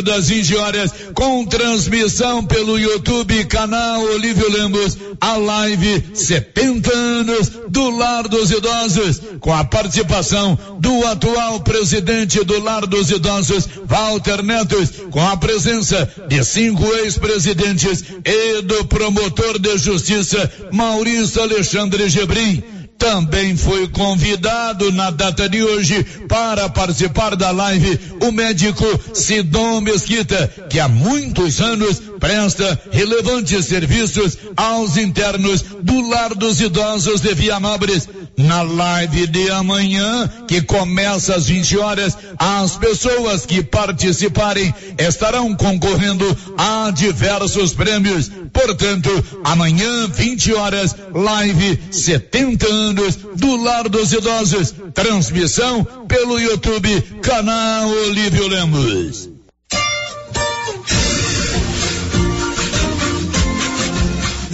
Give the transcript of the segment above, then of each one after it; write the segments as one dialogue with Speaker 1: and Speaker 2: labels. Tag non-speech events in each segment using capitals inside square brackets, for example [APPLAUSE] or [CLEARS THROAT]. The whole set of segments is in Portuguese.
Speaker 1: das 20 horas, com transmissão pelo YouTube, canal Olívio Lemos, a live 70 anos do Lar dos Idosos, com a participação do atual presidente do Lar dos Idosos, Walter Netos, com a presença de cinco ex-presidentes e do promotor de justiça, Maurício Alexandre Gebrim também foi convidado na data de hoje para participar da live o médico Sidon Mesquita, que há muitos anos presta relevantes serviços aos internos do Lar dos Idosos de Vianópolis. Na live de amanhã, que começa às 20 horas, as pessoas que participarem estarão concorrendo a diversos prêmios. Portanto, amanhã, 20 horas, live 70 anos do Lar dos Idosos. Transmissão pelo YouTube, canal Olívio Lemos.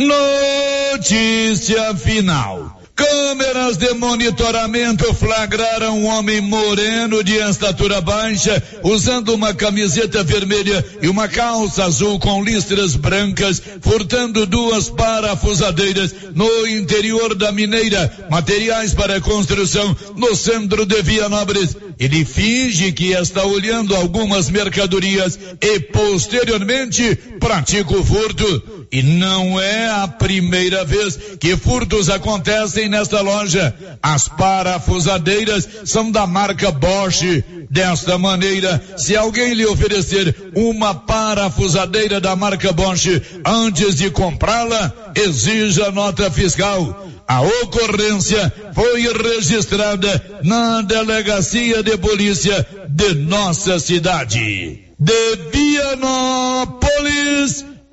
Speaker 1: Notícia final. Câmeras de monitoramento flagraram um homem moreno de estatura baixa, usando uma camiseta vermelha e uma calça azul com listras brancas, furtando duas parafusadeiras no interior da mineira, materiais para construção no centro de Vianópolis. Ele finge que está olhando algumas mercadorias e posteriormente pratica o furto. E não é a primeira vez que furtos acontecem nesta loja. As parafusadeiras são da marca Bosch. Desta maneira, se alguém lhe oferecer uma parafusadeira da marca Bosch antes de comprá-la, exija nota fiscal. A ocorrência foi registrada na delegacia de polícia de nossa cidade. De Vianópolis,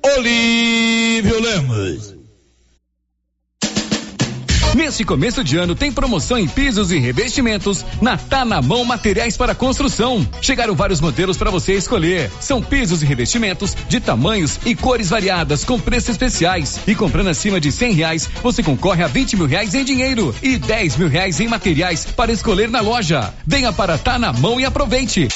Speaker 1: Olívio Lemos.
Speaker 2: Neste começo de ano tem promoção em pisos e revestimentos na Tá na Mão Materiais para Construção. Chegaram vários modelos para você escolher. São pisos e revestimentos de tamanhos e cores variadas com preços especiais. E comprando acima de cem reais, você concorre a vinte mil reais em dinheiro e dez mil reais em materiais para escolher na loja. Venha para Tá na Mão e aproveite.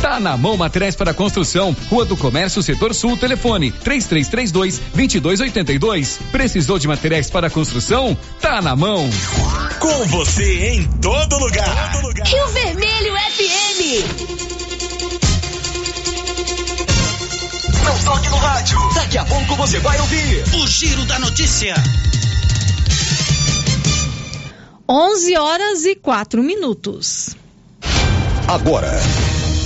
Speaker 2: Tá na mão materiais para construção. Rua do Comércio, Setor Sul, telefone 3332 2282. Precisou de materiais para construção? Tá na mão.
Speaker 3: Com você em todo lugar. Todo lugar.
Speaker 4: Rio Vermelho FM.
Speaker 3: Não toque no rádio. Daqui a pouco você vai ouvir o Giro da Notícia.
Speaker 5: 11 horas e 4 minutos.
Speaker 6: Agora,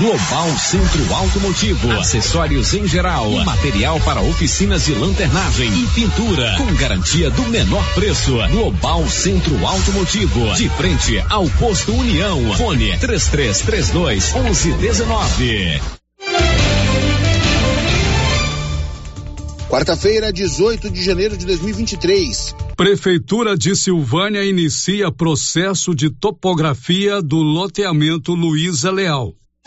Speaker 7: Global Centro Automotivo, acessórios em geral, material para oficinas de lanternagem e pintura, com garantia do menor preço. Global Centro Automotivo, de frente ao posto União. Fone 3332 1119.
Speaker 8: Quarta-feira, 18 de janeiro de 2023.
Speaker 9: Prefeitura de Silvânia inicia processo de topografia do loteamento Luiza Leal.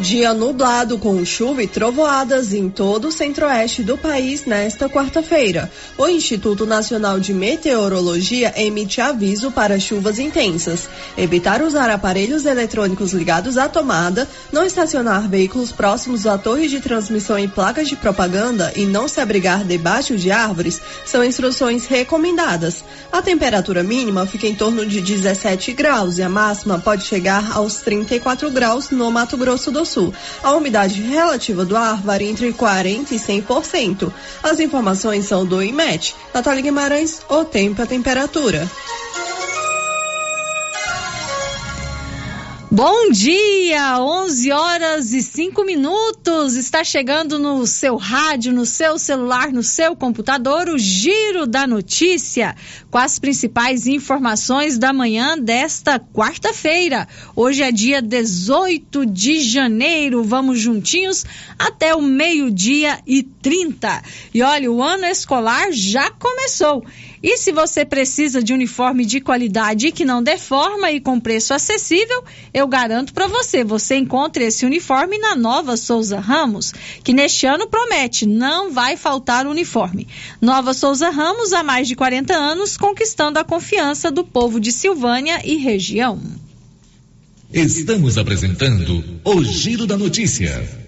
Speaker 10: Dia nublado com chuva e trovoadas em todo o centro-oeste do país nesta quarta-feira. O Instituto Nacional de Meteorologia emite aviso para chuvas intensas. Evitar usar aparelhos eletrônicos ligados à tomada, não estacionar veículos próximos a torres de transmissão e placas de propaganda e não se abrigar debaixo de árvores são instruções recomendadas. A temperatura mínima fica em torno de 17 graus e a máxima pode chegar aos 34 graus no Mato Grosso do Sul. A umidade relativa do ar varia entre 40% e 100%. As informações são do IMET. Natália Guimarães, o tempo e a temperatura.
Speaker 5: Bom dia, 11 horas e 5 minutos. Está chegando no seu rádio, no seu celular, no seu computador, o Giro da Notícia, com as principais informações da manhã desta quarta-feira. Hoje é dia 18 de janeiro. Vamos juntinhos até o meio-dia e 30. E olha, o ano escolar já começou. E se você precisa de uniforme de qualidade que não deforma e com preço acessível, eu garanto para você, você encontra esse uniforme na Nova Souza Ramos, que neste ano promete, não vai faltar uniforme. Nova Souza Ramos há mais de 40 anos conquistando a confiança do povo de Silvânia e região.
Speaker 1: Estamos apresentando o Giro da Notícia.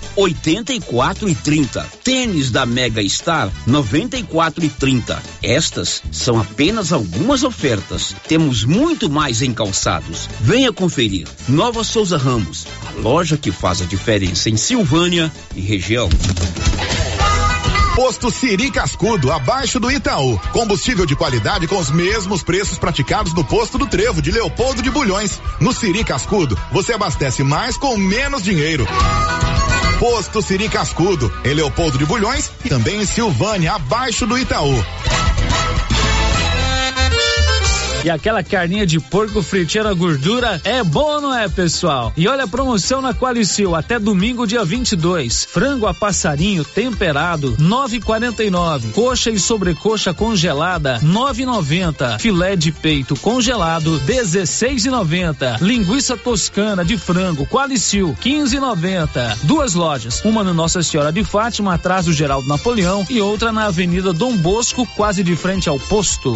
Speaker 11: 84 e 30. Tênis da Mega Star, 94 e 30. Estas são apenas algumas ofertas. Temos muito mais em calçados. Venha conferir. Nova Souza Ramos, a loja que faz a diferença em Silvânia e região.
Speaker 12: Posto Siri Cascudo, abaixo do Itaú. Combustível de qualidade com os mesmos preços praticados no posto do Trevo de Leopoldo de Bulhões. No Siri Cascudo, você abastece mais com menos dinheiro. Posto Siri Cascudo, em Leopoldo de Bulhões e também em Silvânia, abaixo do Itaú.
Speaker 13: E aquela carninha de porco fritinha gordura é bom, não é, pessoal? E olha a promoção na Qualicil até domingo, dia 22. Frango a passarinho temperado, 9,49. Coxa e sobrecoxa congelada, 9,90. Filé de peito congelado, 16,90. Linguiça toscana de frango Qualicil, 15,90. Duas lojas, uma no Nossa Senhora de Fátima, atrás do Geraldo Napoleão, e outra na Avenida Dom Bosco, quase de frente ao posto.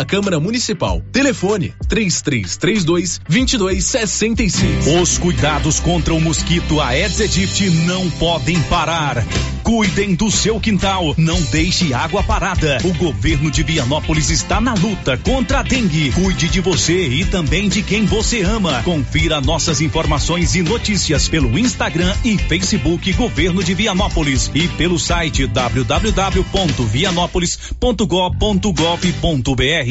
Speaker 14: Câmara Municipal. Telefone 3332 2265.
Speaker 15: Os cuidados contra o mosquito Aedes aegypti não podem parar. Cuidem do seu quintal, não deixe água parada. O governo de Vianópolis está na luta contra a dengue. Cuide de você e também de quem você ama. Confira nossas informações e notícias pelo Instagram e Facebook Governo de Vianópolis e pelo site www.vianópolis.gov.gov.br.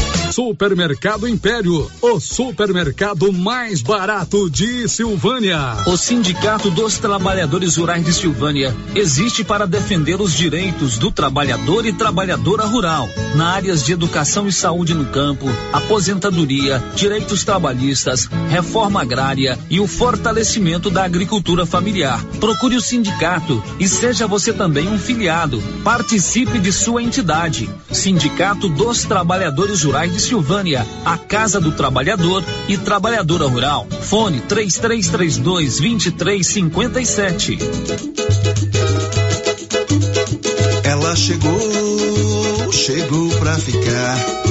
Speaker 9: Supermercado Império, o supermercado mais barato de Silvânia.
Speaker 16: O Sindicato dos Trabalhadores Rurais de Silvânia existe para defender os direitos do trabalhador e trabalhadora rural, na áreas de educação e saúde no campo, aposentadoria, direitos trabalhistas, reforma agrária e o fortalecimento da agricultura familiar. Procure o sindicato e seja você também um filiado. Participe de sua entidade. Sindicato dos Trabalhadores Rurais de Silvânia, a Casa do Trabalhador e Trabalhadora Rural. Fone 3332 2357.
Speaker 17: Ela chegou, chegou pra ficar.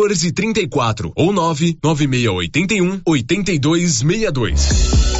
Speaker 14: 1434 ou 99681 8262.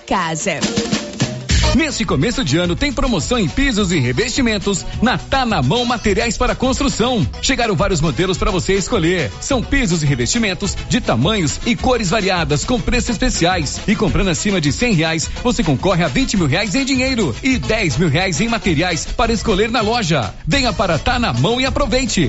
Speaker 4: casa.
Speaker 2: Neste começo de ano tem promoção em pisos e revestimentos na Tá na Mão Materiais para Construção. Chegaram vários modelos para você escolher. São pisos e revestimentos de tamanhos e cores variadas com preços especiais. E comprando acima de cem reais, você concorre a 20 mil reais em dinheiro e 10 mil reais em materiais para escolher na loja. Venha para Tá na Mão e aproveite.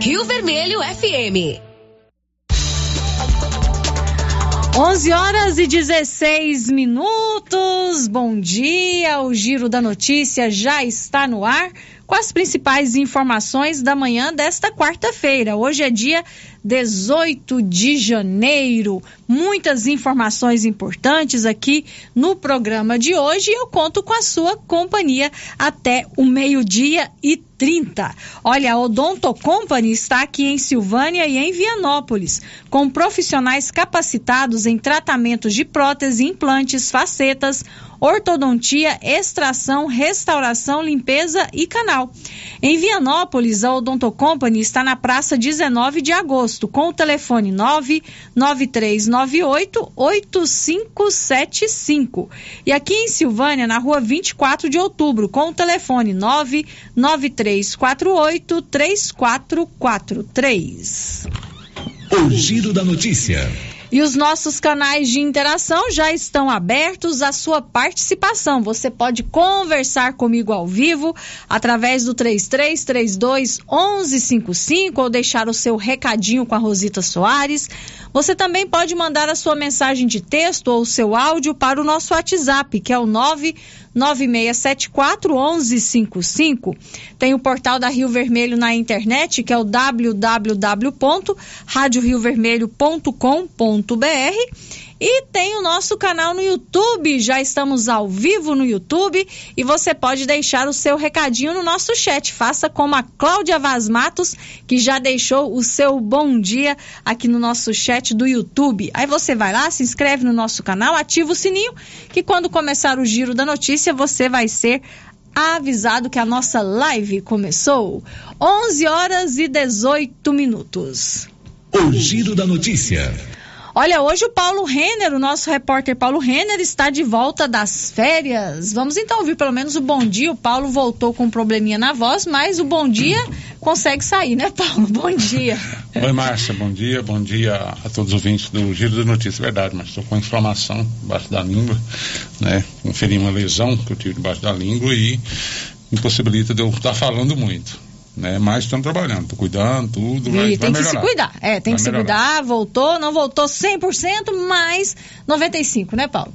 Speaker 4: Rio Vermelho FM.
Speaker 5: 11 horas e 16 minutos. Bom dia. O Giro da Notícia já está no ar com as principais informações da manhã desta quarta-feira. Hoje é dia 18 de janeiro. Muitas informações importantes aqui no programa de hoje e eu conto com a sua companhia até o meio-dia e 30. Olha, a Odonto Company está aqui em Silvânia e em Vianópolis, com profissionais capacitados em tratamentos de prótese, implantes, facetas, ortodontia, extração, restauração, limpeza e canal. Em Vianópolis, a Odonto Company está na praça 19 de agosto, com o telefone 99398 8575. E aqui em Silvânia, na rua 24 de outubro, com o telefone 99348 3443.
Speaker 6: O Giro da Notícia.
Speaker 5: E os nossos canais de interação já estão abertos à sua participação. Você pode conversar comigo ao vivo através do 3332 1155 ou deixar o seu recadinho com a Rosita Soares. Você também pode mandar a sua mensagem de texto ou seu áudio para o nosso WhatsApp, que é o 9 9674 1155. Tem o portal da Rio Vermelho na internet, que é o www.radioriovermelho.com.br. E tem o nosso canal no YouTube, já estamos ao vivo no YouTube e você pode deixar o seu recadinho no nosso chat. Faça como a Cláudia Vaz Matos, que já deixou o seu bom dia aqui no nosso chat do YouTube. Aí você vai lá, se inscreve no nosso canal, ativa o sininho, que quando começar o giro da notícia você vai ser avisado que a nossa live começou. 11 horas e 18 minutos.
Speaker 6: O Giro da Notícia.
Speaker 5: Olha, hoje o Paulo Renner, o nosso repórter Paulo Renner, está de volta das férias. Vamos então ouvir pelo menos o bom dia. O Paulo voltou com um probleminha na voz, mas o bom dia consegue sair, né, Paulo? Bom dia. [LAUGHS]
Speaker 18: Oi, Márcia, bom dia. Bom dia a todos os ouvintes do Giro da Notícia. Verdade, mas estou com inflamação debaixo da língua, né? Conferi uma lesão que eu tive debaixo da língua e impossibilita de eu estar falando muito né? Mas estamos trabalhando, cuidando, tudo. Vai,
Speaker 5: e tem
Speaker 18: vai
Speaker 5: que se cuidar. É, tem
Speaker 18: Vai
Speaker 5: que se
Speaker 18: melhorar.
Speaker 5: cuidar, voltou, não voltou 100%, mas 95%, né, Paulo?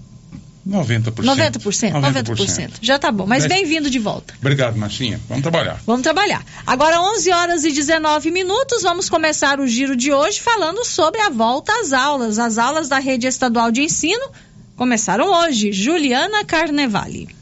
Speaker 18: 90%.
Speaker 5: 90%, 90%. Já tá bom, mas bem-vindo de volta.
Speaker 18: Obrigado, Marcinha. Vamos trabalhar.
Speaker 5: Vamos trabalhar. Agora, 11 horas e 19 minutos, vamos começar o giro de hoje falando sobre a volta às aulas. As aulas da rede estadual de ensino começaram hoje. Juliana Carnevale.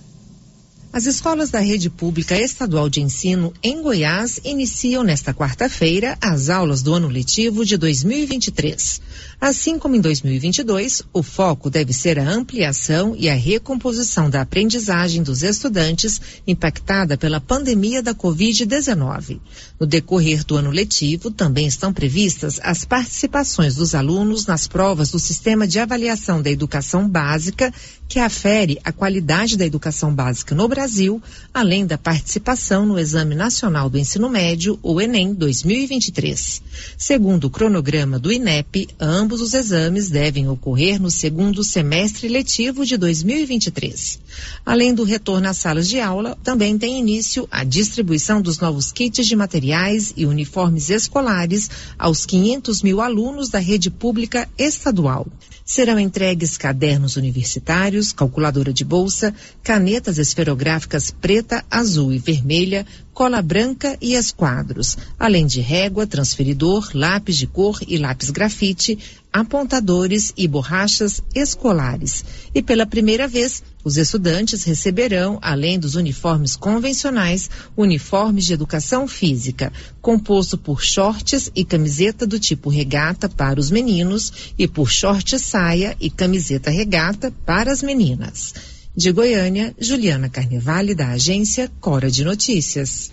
Speaker 19: As escolas da rede pública estadual de ensino em Goiás iniciam nesta quarta-feira as aulas do ano letivo de 2023. Assim como em 2022, o foco deve ser a ampliação e a recomposição da aprendizagem dos estudantes impactada pela pandemia da Covid-19. No decorrer do ano letivo, também estão previstas as participações dos alunos nas provas do Sistema de Avaliação da Educação Básica, que afere a qualidade da educação básica no Brasil além da participação no Exame Nacional do Ensino Médio, o Enem 2023. Segundo o cronograma do INEP, ambos os exames devem ocorrer no segundo semestre letivo de 2023. Além do retorno às salas de aula, também tem início a distribuição dos novos kits de materiais e uniformes escolares aos 500 mil alunos da rede pública estadual. Serão entregues cadernos universitários, calculadora de bolsa, canetas esferográficas preta, azul e vermelha, cola branca e esquadros, além de régua, transferidor, lápis de cor e lápis grafite, apontadores e borrachas escolares. E pela primeira vez, os estudantes receberão, além dos uniformes convencionais, uniformes de educação física, composto por shorts e camiseta do tipo regata para os meninos e por short saia e camiseta regata para as meninas. De Goiânia, Juliana Carnevale, da agência Cora de Notícias.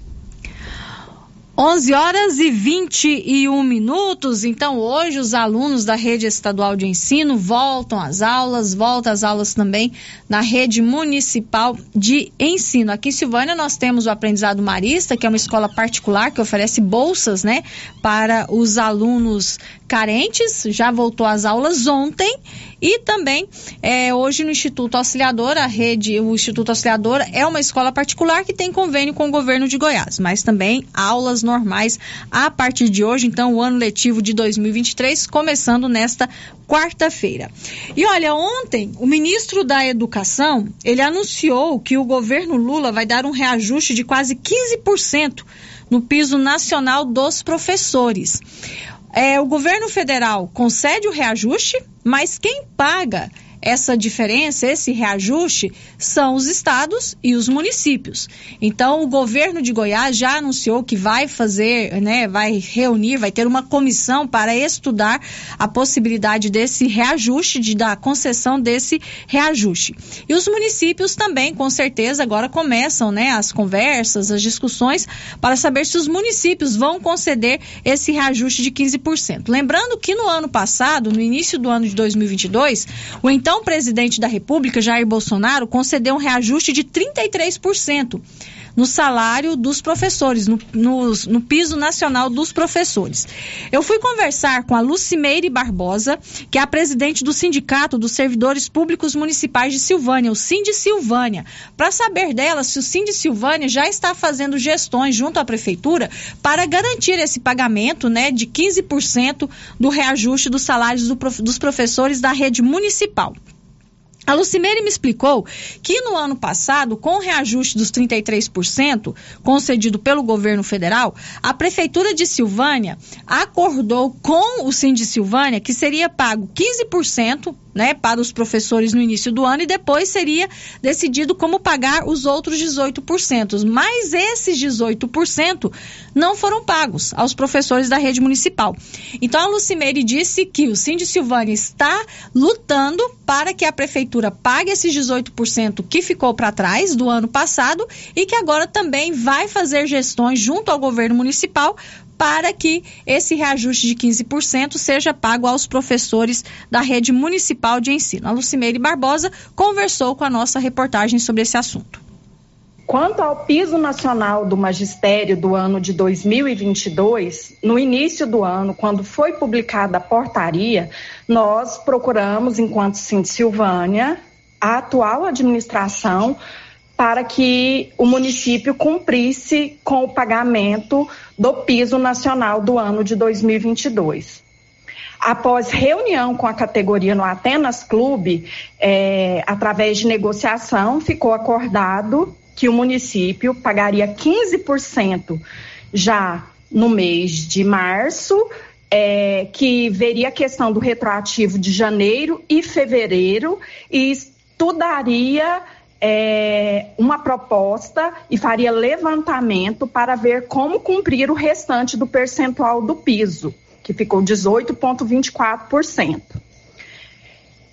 Speaker 5: 11 horas e 21 minutos. Então, hoje, os alunos da rede estadual de ensino voltam às aulas, voltam às aulas também na rede municipal de ensino. Aqui em Silvânia, nós temos o Aprendizado Marista, que é uma escola particular que oferece bolsas, né, para os alunos carentes. Já voltou às aulas ontem e também, é, hoje no Instituto Auxiliador, a rede, o Instituto Auxiliador é uma escola particular que tem convênio com o governo de Goiás, mas também aulas normais a partir de hoje, então o ano letivo de 2023 começando nesta quarta-feira. E olha, ontem o ministro da Educação, ele anunciou que o governo Lula vai dar um reajuste de quase 15% no piso nacional dos professores. É, o governo federal concede o reajuste, mas quem paga essa diferença, esse reajuste, são os estados e os municípios. Então, o governo de Goiás já anunciou que vai fazer, né, vai reunir, vai ter uma comissão para estudar a possibilidade desse reajuste, de da concessão desse reajuste. E os municípios também, com certeza, agora começam, né, as conversas, as discussões para saber se os municípios vão conceder esse reajuste de 15%. Lembrando que no ano passado, no início do ano de 2022, o então então, presidente da República, Jair Bolsonaro, concedeu um reajuste de 33% no salário dos professores, no, no, no, piso nacional dos professores. Eu fui conversar com a Lucimeire Barbosa, que é a presidente do Sindicato dos Servidores Públicos Municipais de Silvânia, o Sind Silvânia, para saber dela se o Sind Silvânia já está fazendo gestões junto à prefeitura para garantir esse pagamento né, de 15% do reajuste dos salários do, dos professores da rede municipal. A Lucimeire me explicou que no ano passado, com o reajuste dos 33% concedido pelo governo federal, a Prefeitura de Silvânia acordou com o Sim de Silvânia que seria pago 15% né, para os professores no início do ano e depois seria decidido como pagar os outros 18%. Mas esses 18% não foram pagos aos professores da rede municipal. Então a Lucimeire disse que o Cindy Silvânia está lutando para que a prefeitura pague esses 18% que ficou para trás do ano passado e que agora também vai fazer gestões junto ao governo municipal para que esse reajuste de 15% seja pago aos professores da rede municipal de ensino. A Lucimeire Barbosa conversou com a nossa reportagem sobre esse assunto.
Speaker 20: Quanto ao piso nacional do magistério do ano de 2022, no início do ano, quando foi publicada a portaria, nós procuramos, enquanto Cinti Silvânia, a atual administração para que o município cumprisse com o pagamento do piso nacional do ano de 2022. Após reunião com a categoria no Atenas Clube, é, através de negociação, ficou acordado que o município pagaria 15% já no mês de março, é, que veria a questão do retroativo de janeiro e fevereiro e estudaria é, uma proposta e faria levantamento para ver como cumprir o restante do percentual do piso, que ficou 18,24%.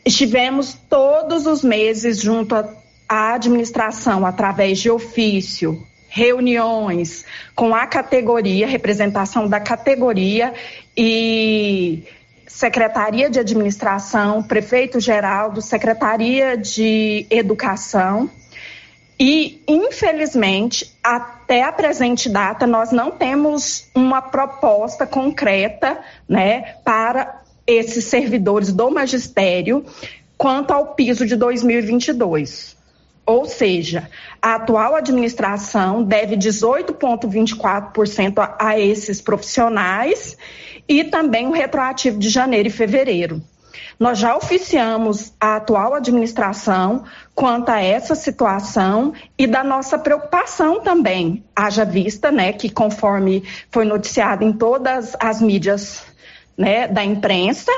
Speaker 20: Estivemos todos os meses junto à administração, através de ofício, reuniões com a categoria, representação da categoria e Secretaria de Administração, Prefeito Geraldo, Secretaria de Educação E, infelizmente, até a presente data, nós não temos uma proposta concreta né, para esses servidores do magistério quanto ao piso de 2022. Ou seja, a atual administração deve 18,24% a, a esses profissionais e também o retroativo de janeiro e fevereiro. Nós já oficiamos a atual administração quanto a essa situação e da nossa preocupação também, haja vista, né, que conforme foi noticiado em todas as mídias, né, da imprensa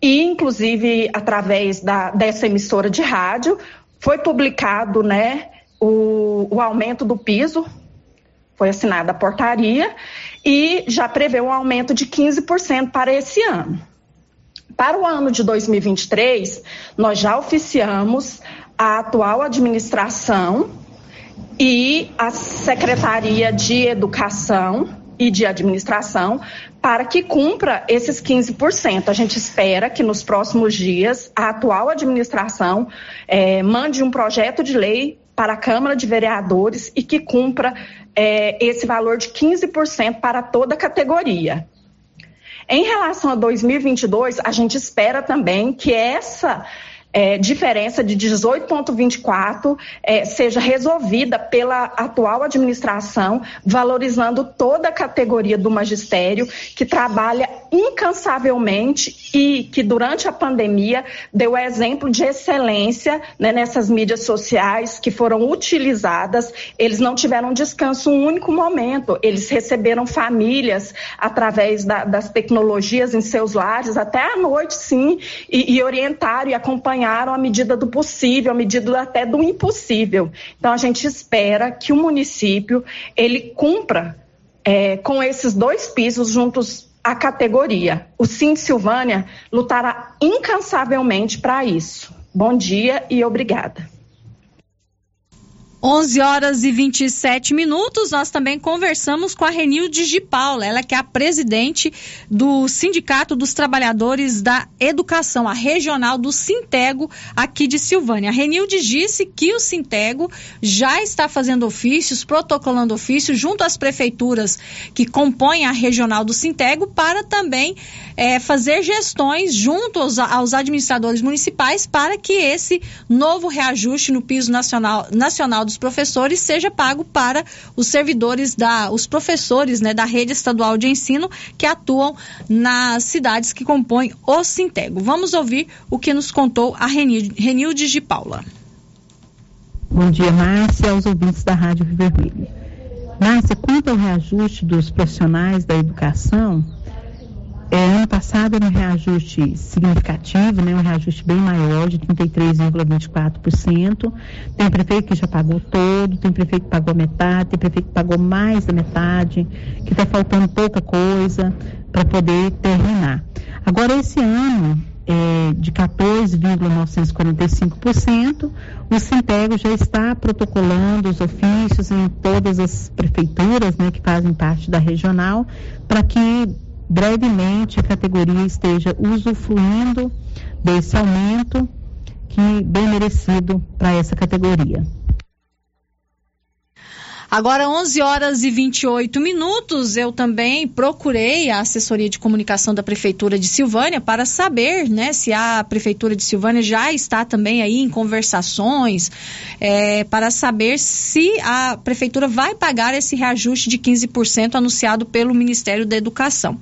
Speaker 20: e inclusive através da, dessa emissora de rádio, foi publicado, né, o, o aumento do piso, foi assinada a portaria e já prevê um aumento de 15% para esse ano. Para o ano de 2023, nós já oficiamos a atual administração e a Secretaria de Educação e de Administração para que cumpra esses 15%. A gente espera que nos próximos dias a atual administração eh, mande um projeto de lei para a Câmara de Vereadores e que cumpra eh, esse valor de 15% para toda a categoria. Em relação a 2022, a gente espera também que essa é, diferença de 18,24 é, seja resolvida pela atual administração, valorizando toda a categoria do magistério que trabalha incansavelmente e que durante a pandemia deu exemplo de excelência né, nessas mídias sociais que foram utilizadas. Eles não tiveram descanso um único momento, eles receberam famílias através da, das tecnologias em seus lares até à noite, sim, e, e orientaram e acompanharam acompanharam à medida do possível, à medida até do impossível. Então a gente espera que o município ele cumpra é, com esses dois pisos juntos à categoria. O Sim Silvânia lutará incansavelmente para isso. Bom dia e obrigada.
Speaker 5: 11 horas e 27 minutos, nós também conversamos com a Renilde de Paula, ela que é a presidente do Sindicato dos Trabalhadores da Educação, a regional do Sintego aqui de Silvânia. A Renilde disse que o Sintego já está fazendo ofícios, protocolando ofícios junto às prefeituras que compõem a regional do Sintego para também é, fazer gestões junto aos, aos administradores municipais para que esse novo reajuste no piso nacional, nacional dos dos professores seja pago para os servidores da, os professores, né, da rede estadual de ensino que atuam nas cidades que compõem o Sintego. Vamos ouvir o que nos contou a Renilde de Paula.
Speaker 21: Bom dia, Márcia, aos ouvintes da Rádio Rio Vermelho. Márcia, quanto ao reajuste dos profissionais da educação, é, ano passado era um reajuste significativo, né, um reajuste bem maior, de 33,24%. Tem prefeito que já pagou todo, tem prefeito que pagou metade, tem prefeito que pagou mais da metade, que está faltando pouca coisa para poder terminar. Agora, esse ano, é, de 14,945%, o Sintego já está protocolando os ofícios em todas as prefeituras né, que fazem parte da regional, para que brevemente a categoria esteja usufruindo desse aumento que bem merecido para essa categoria.
Speaker 5: Agora, 11 horas e 28 minutos, eu também procurei a assessoria de comunicação da Prefeitura de Silvânia para saber né, se a Prefeitura de Silvânia já está também aí em conversações é, para saber se a Prefeitura vai pagar esse reajuste de 15% anunciado pelo Ministério da Educação.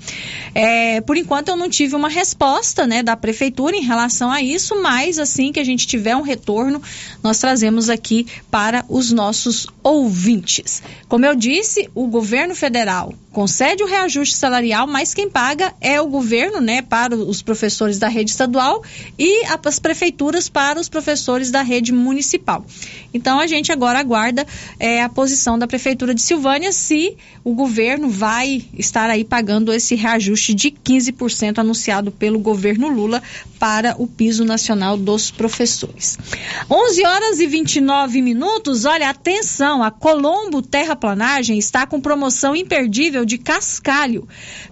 Speaker 5: É, por enquanto, eu não tive uma resposta né, da Prefeitura em relação a isso, mas assim que a gente tiver um retorno, nós trazemos aqui para os nossos ouvintes. Como eu disse, o governo federal concede o reajuste salarial, mas quem paga é o governo, né, para os professores da rede estadual e as prefeituras para os professores da rede municipal. Então a gente agora aguarda é, a posição da prefeitura de Silvânia se o governo vai estar aí pagando esse reajuste de 15% anunciado pelo governo Lula para o piso nacional dos professores. 11 horas e 29 minutos. Olha, atenção, a Colômbia Combo Terraplanagem está com promoção imperdível de cascalho.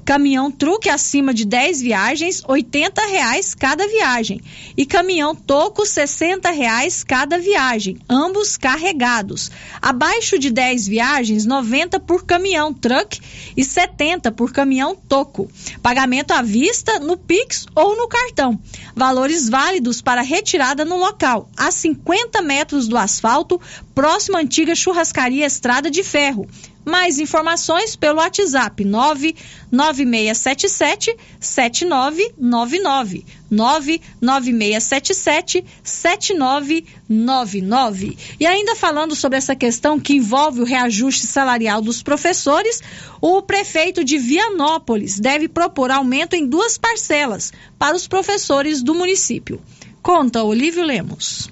Speaker 5: Caminhão truque acima de 10 viagens, 80 reais cada viagem. E caminhão toco, 60 reais cada viagem, ambos carregados. Abaixo de 10 viagens, 90 por caminhão truck e 70 por caminhão toco. Pagamento à vista, no Pix ou no cartão. Valores válidos para retirada no local, a 50 metros do asfalto, próximo à antiga churrascaria Estrada de Ferro. Mais informações pelo WhatsApp 99677 7999. 99677 7999. E ainda falando sobre essa questão que envolve o reajuste salarial dos professores, o prefeito de Vianópolis deve propor aumento em duas parcelas para os professores do município. Conta Olívio Lemos.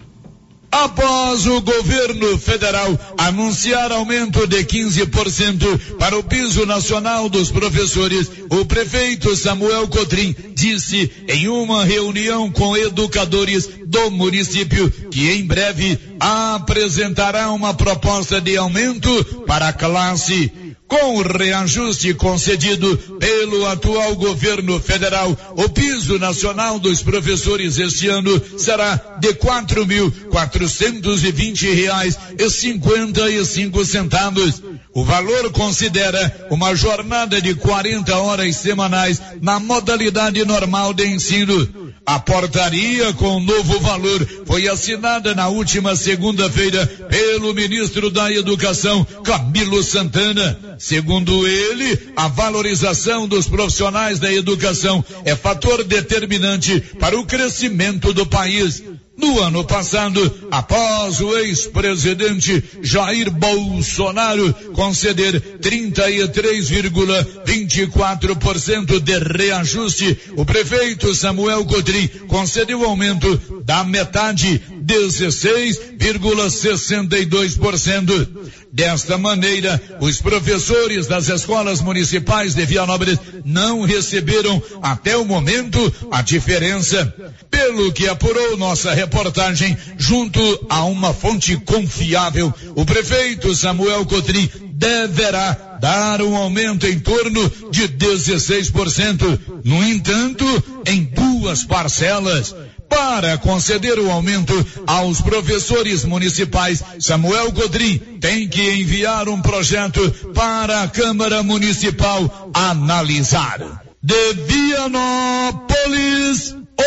Speaker 1: Após o governo federal anunciar aumento de 15% para o piso nacional dos professores, o prefeito Samuel Cotrim disse em uma reunião com educadores do município que em breve apresentará uma proposta de aumento para a classe com o reajuste concedido pelo atual governo federal, o piso nacional dos professores este ano será de quatro mil quatrocentos e vinte reais e cinquenta e cinco centavos. O valor considera uma jornada de 40 horas semanais na modalidade normal de ensino. A portaria com o novo valor foi assinada na última segunda-feira pelo ministro da Educação, Camilo Santana. Segundo ele, a valorização dos profissionais da educação é fator determinante para o crescimento do país. No ano passado, após o ex-presidente Jair Bolsonaro conceder 33,24% de reajuste, o prefeito Samuel Cotrim concedeu aumento da metade, 16,62%. Desta maneira, os professores das escolas municipais de Vianópolis não receberam até o momento a diferença. Pelo que apurou nossa reportagem, junto a uma fonte confiável, o prefeito Samuel Cotrim deverá dar um aumento em torno de 16%. No entanto, em duas parcelas. Para conceder o aumento aos professores municipais, Samuel Godrim tem que enviar um projeto para a Câmara Municipal analisar. De Vianópolis,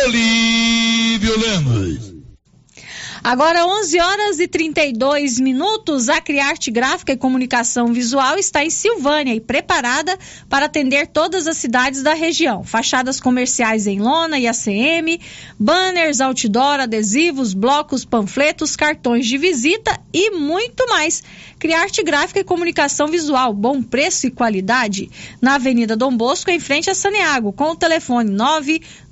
Speaker 1: Olívio Lemos.
Speaker 5: Agora, 11 horas e 32 minutos, a Criarte Gráfica e Comunicação Visual está em Silvânia e preparada para atender todas as cidades da região. Fachadas comerciais em lona e ACM, banners, outdoor, adesivos, blocos, panfletos, cartões de visita e muito mais. Criarte Gráfica e Comunicação Visual, bom preço e qualidade. Na Avenida Dom Bosco, em frente a Saneago, com o telefone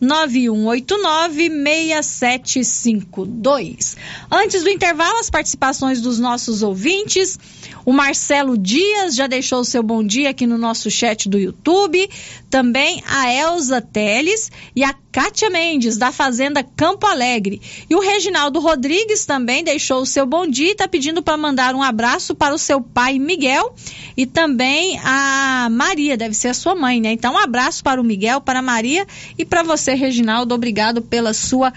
Speaker 5: 991896752. Antes do intervalo, as participações dos nossos ouvintes. O Marcelo Dias já deixou o seu bom dia aqui no nosso chat do YouTube. Também a Elza Teles e a Kátia Mendes, da Fazenda Campo Alegre. E o Reginaldo Rodrigues também deixou o seu bom dia e está pedindo para mandar um abraço para o seu pai Miguel e também a Maria, deve ser a sua mãe, né? Então, um abraço para o Miguel, para a Maria e para você, Reginaldo. Obrigado pela sua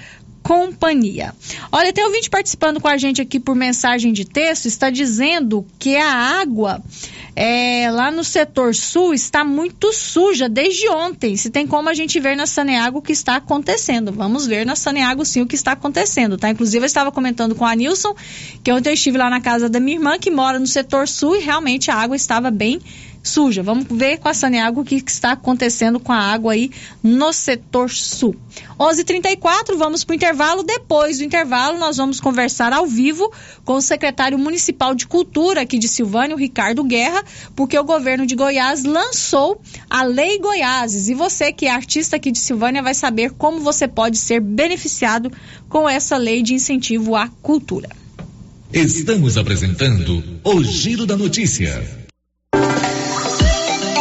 Speaker 5: companhia. Olha, tem ouvinte participando com a gente aqui por mensagem de texto, está dizendo que a água é, lá no setor sul está muito suja desde ontem. Se tem como a gente ver na Saneago o que está acontecendo. Vamos ver na Saneago sim o que está acontecendo, tá? Inclusive eu estava comentando com a Nilson que ontem eu estive lá na casa da minha irmã que mora no setor sul e realmente a água estava bem suja. Vamos ver com a Saneago o que está acontecendo com a água aí no setor sul. 11:34 vamos para o intervalo. Depois do intervalo, nós vamos conversar ao vivo com o secretário municipal de Cultura aqui de Silvânia, o Ricardo Guerra, porque o governo de Goiás lançou a Lei Goiáses. E você que é artista aqui de Silvânia vai saber como você pode ser beneficiado com essa lei de incentivo à cultura.
Speaker 7: Estamos apresentando o Giro da Notícia.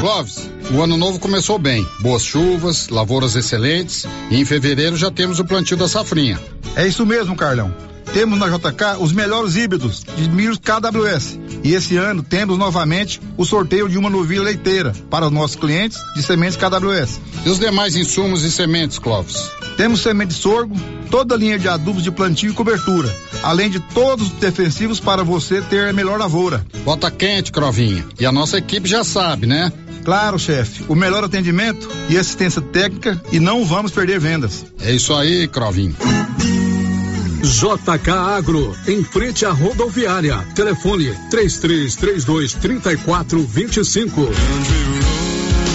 Speaker 22: Clóvis, o ano novo começou bem. Boas chuvas, lavouras excelentes e em fevereiro já temos o plantio da safrinha.
Speaker 23: É isso mesmo, Carlão. Temos na JK os melhores híbridos de milhos KWS. E esse ano temos novamente o sorteio de uma novilha leiteira para os nossos clientes de sementes KWS.
Speaker 22: E os demais insumos e sementes, Clóvis?
Speaker 23: Temos semente de sorgo, toda a linha de adubos de plantio e cobertura, além de todos os defensivos para você ter a melhor lavoura.
Speaker 22: Bota quente, Crovinha. E a nossa equipe já sabe, né?
Speaker 23: Claro, chefe. O melhor atendimento e assistência técnica e não vamos perder vendas.
Speaker 22: É isso aí, Crovinho.
Speaker 9: JK Agro, em frente à rodoviária. Telefone 3332 3425.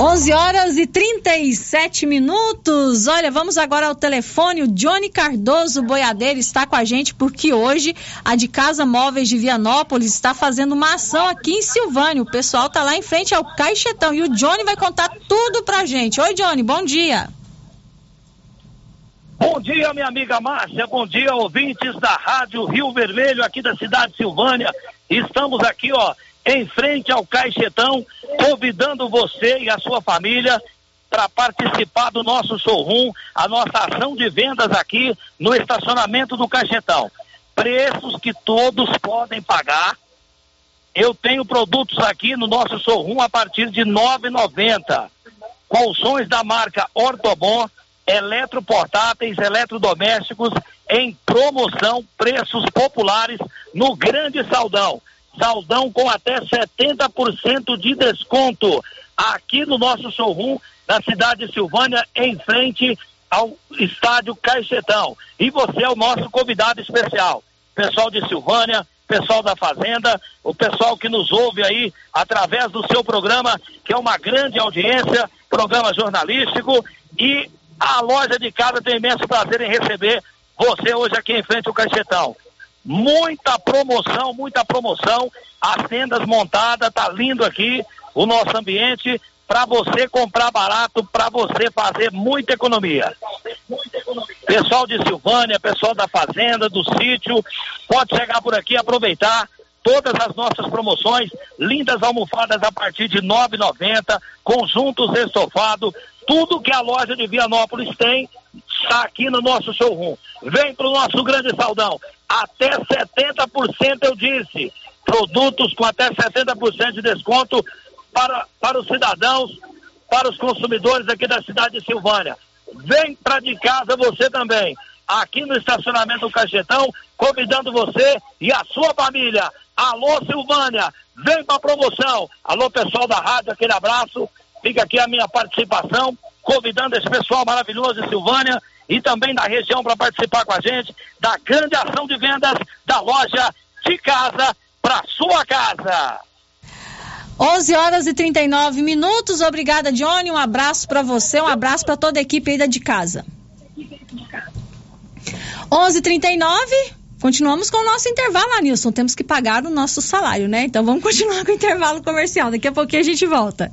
Speaker 5: 11 horas e 37 minutos. Olha, vamos agora ao telefone. O Johnny Cardoso Boiadeiro está com a gente porque hoje a de Casa Móveis de Vianópolis está fazendo uma ação aqui em Silvânia. O pessoal está lá em frente ao Caixetão e o Johnny vai contar tudo pra gente. Oi, Johnny, bom dia.
Speaker 24: Bom dia, minha amiga Márcia. Bom dia, ouvintes da Rádio Rio Vermelho, aqui da cidade de Silvânia. Estamos aqui, ó, em frente ao Caixetão, convidando você e a sua família para participar do nosso showroom, a nossa ação de vendas aqui no estacionamento do Caixetão. Preços que todos podem pagar. Eu tenho produtos aqui no nosso showroom a partir de R$ 9,90. Colchões da marca Ortobon, eletroportáteis, eletrodomésticos em promoção, preços populares no Grande Saldão. Saldão com até 70% de desconto aqui no nosso showroom na cidade de Silvânia, em frente ao estádio Caixetão. E você é o nosso convidado especial. Pessoal de Silvânia, pessoal da Fazenda, o pessoal que nos ouve aí através do seu programa, que é uma grande audiência, programa jornalístico, e a loja de casa tem imenso prazer em receber você hoje aqui em frente ao Caixetão. Muita promoção, muita promoção. As tendas montadas, tá lindo aqui o nosso ambiente para você comprar barato, para você fazer muita economia. Pessoal de Silvânia, pessoal da fazenda, do sítio, pode chegar por aqui aproveitar todas as nossas promoções, lindas almofadas a partir de R$ 9,90, conjuntos estofados, tudo que a loja de Vianópolis tem está aqui no nosso showroom. Vem para o nosso grande saldão. Até 70% eu disse. Produtos com até 70% de desconto para, para os cidadãos, para os consumidores aqui da cidade de Silvânia. Vem para de casa você também. Aqui no estacionamento do Cachetão, convidando você e a sua família. Alô, Silvânia, vem para a promoção. Alô, pessoal da rádio, aquele abraço. Fica aqui a minha participação, convidando esse pessoal maravilhoso de Silvânia e também da região para participar com a gente da grande ação de vendas da loja de casa para sua casa.
Speaker 5: 11 horas e 39 minutos. Obrigada, Johnny. Um abraço para você, um abraço para toda a equipe aí de casa. 11:39. Continuamos com o nosso intervalo, Anilson. Temos que pagar o nosso salário, né? Então vamos continuar com o intervalo comercial. Daqui a pouquinho a gente volta.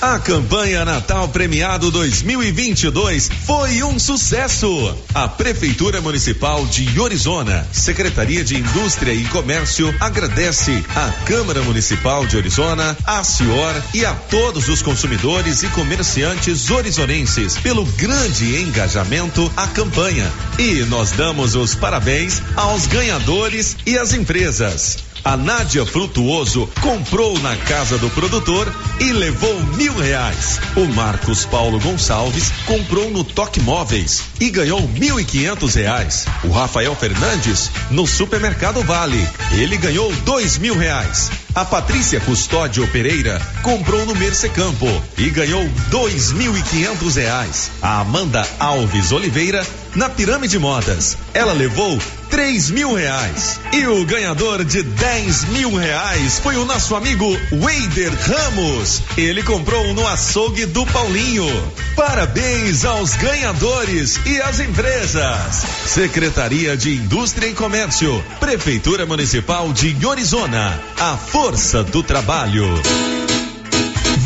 Speaker 25: A campanha Natal Premiado 2022 foi um sucesso. A Prefeitura Municipal de Orizona, Secretaria de Indústria e Comércio agradece à Câmara Municipal de Orizona, à Cior e a todos os consumidores e comerciantes orizonenses pelo grande engajamento à campanha. E nós damos os parabéns aos ganhadores e às empresas. A Nádia Frutuoso comprou na casa do produtor e levou mil reais. O Marcos Paulo Gonçalves comprou no Toque Móveis e ganhou mil e quinhentos reais. O Rafael Fernandes no Supermercado Vale. Ele ganhou dois mil reais. A Patrícia Custódio Pereira comprou no Mercecampo e ganhou dois mil e quinhentos reais. A Amanda Alves Oliveira na Pirâmide Modas. Ela levou três mil reais. E o ganhador de dez mil reais foi o nosso amigo Weider Ramos. Ele comprou no açougue do Paulinho. Parabéns aos ganhadores e às empresas. Secretaria de Indústria e Comércio. Prefeitura Municipal de Orizona. A força do trabalho.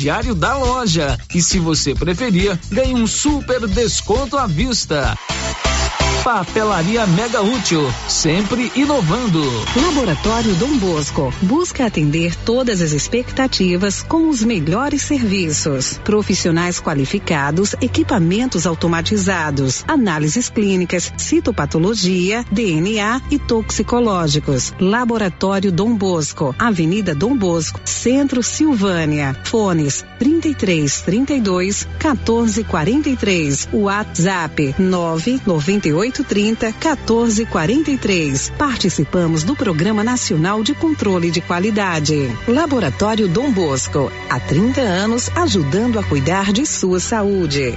Speaker 16: crediário da loja. E se você preferir, ganhe um super desconto à vista. Papelaria Mega Útil, sempre inovando.
Speaker 26: Laboratório Dom Bosco busca atender todas as expectativas com os melhores serviços. Profissionais qualificados, equipamentos automatizados, análises clínicas, citopatologia, DNA e toxicológicos. Laboratório Dom Bosco, Avenida Dom Bosco, Centro Silvânia. Fones 33 32 14 43. WhatsApp 998 30 14 43. Participamos do Programa Nacional de Controle de Qualidade. Laboratório Dom Bosco, há 30 anos ajudando a cuidar de sua saúde.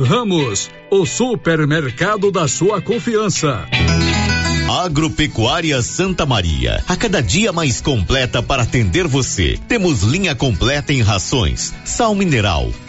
Speaker 9: Ramos, o supermercado da sua confiança.
Speaker 27: Agropecuária Santa Maria, a cada dia mais completa para atender você. Temos linha completa em rações, sal mineral,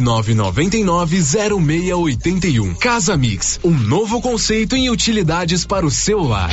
Speaker 14: 999990681. Casa Mix, um novo conceito em utilidades para o seu lar.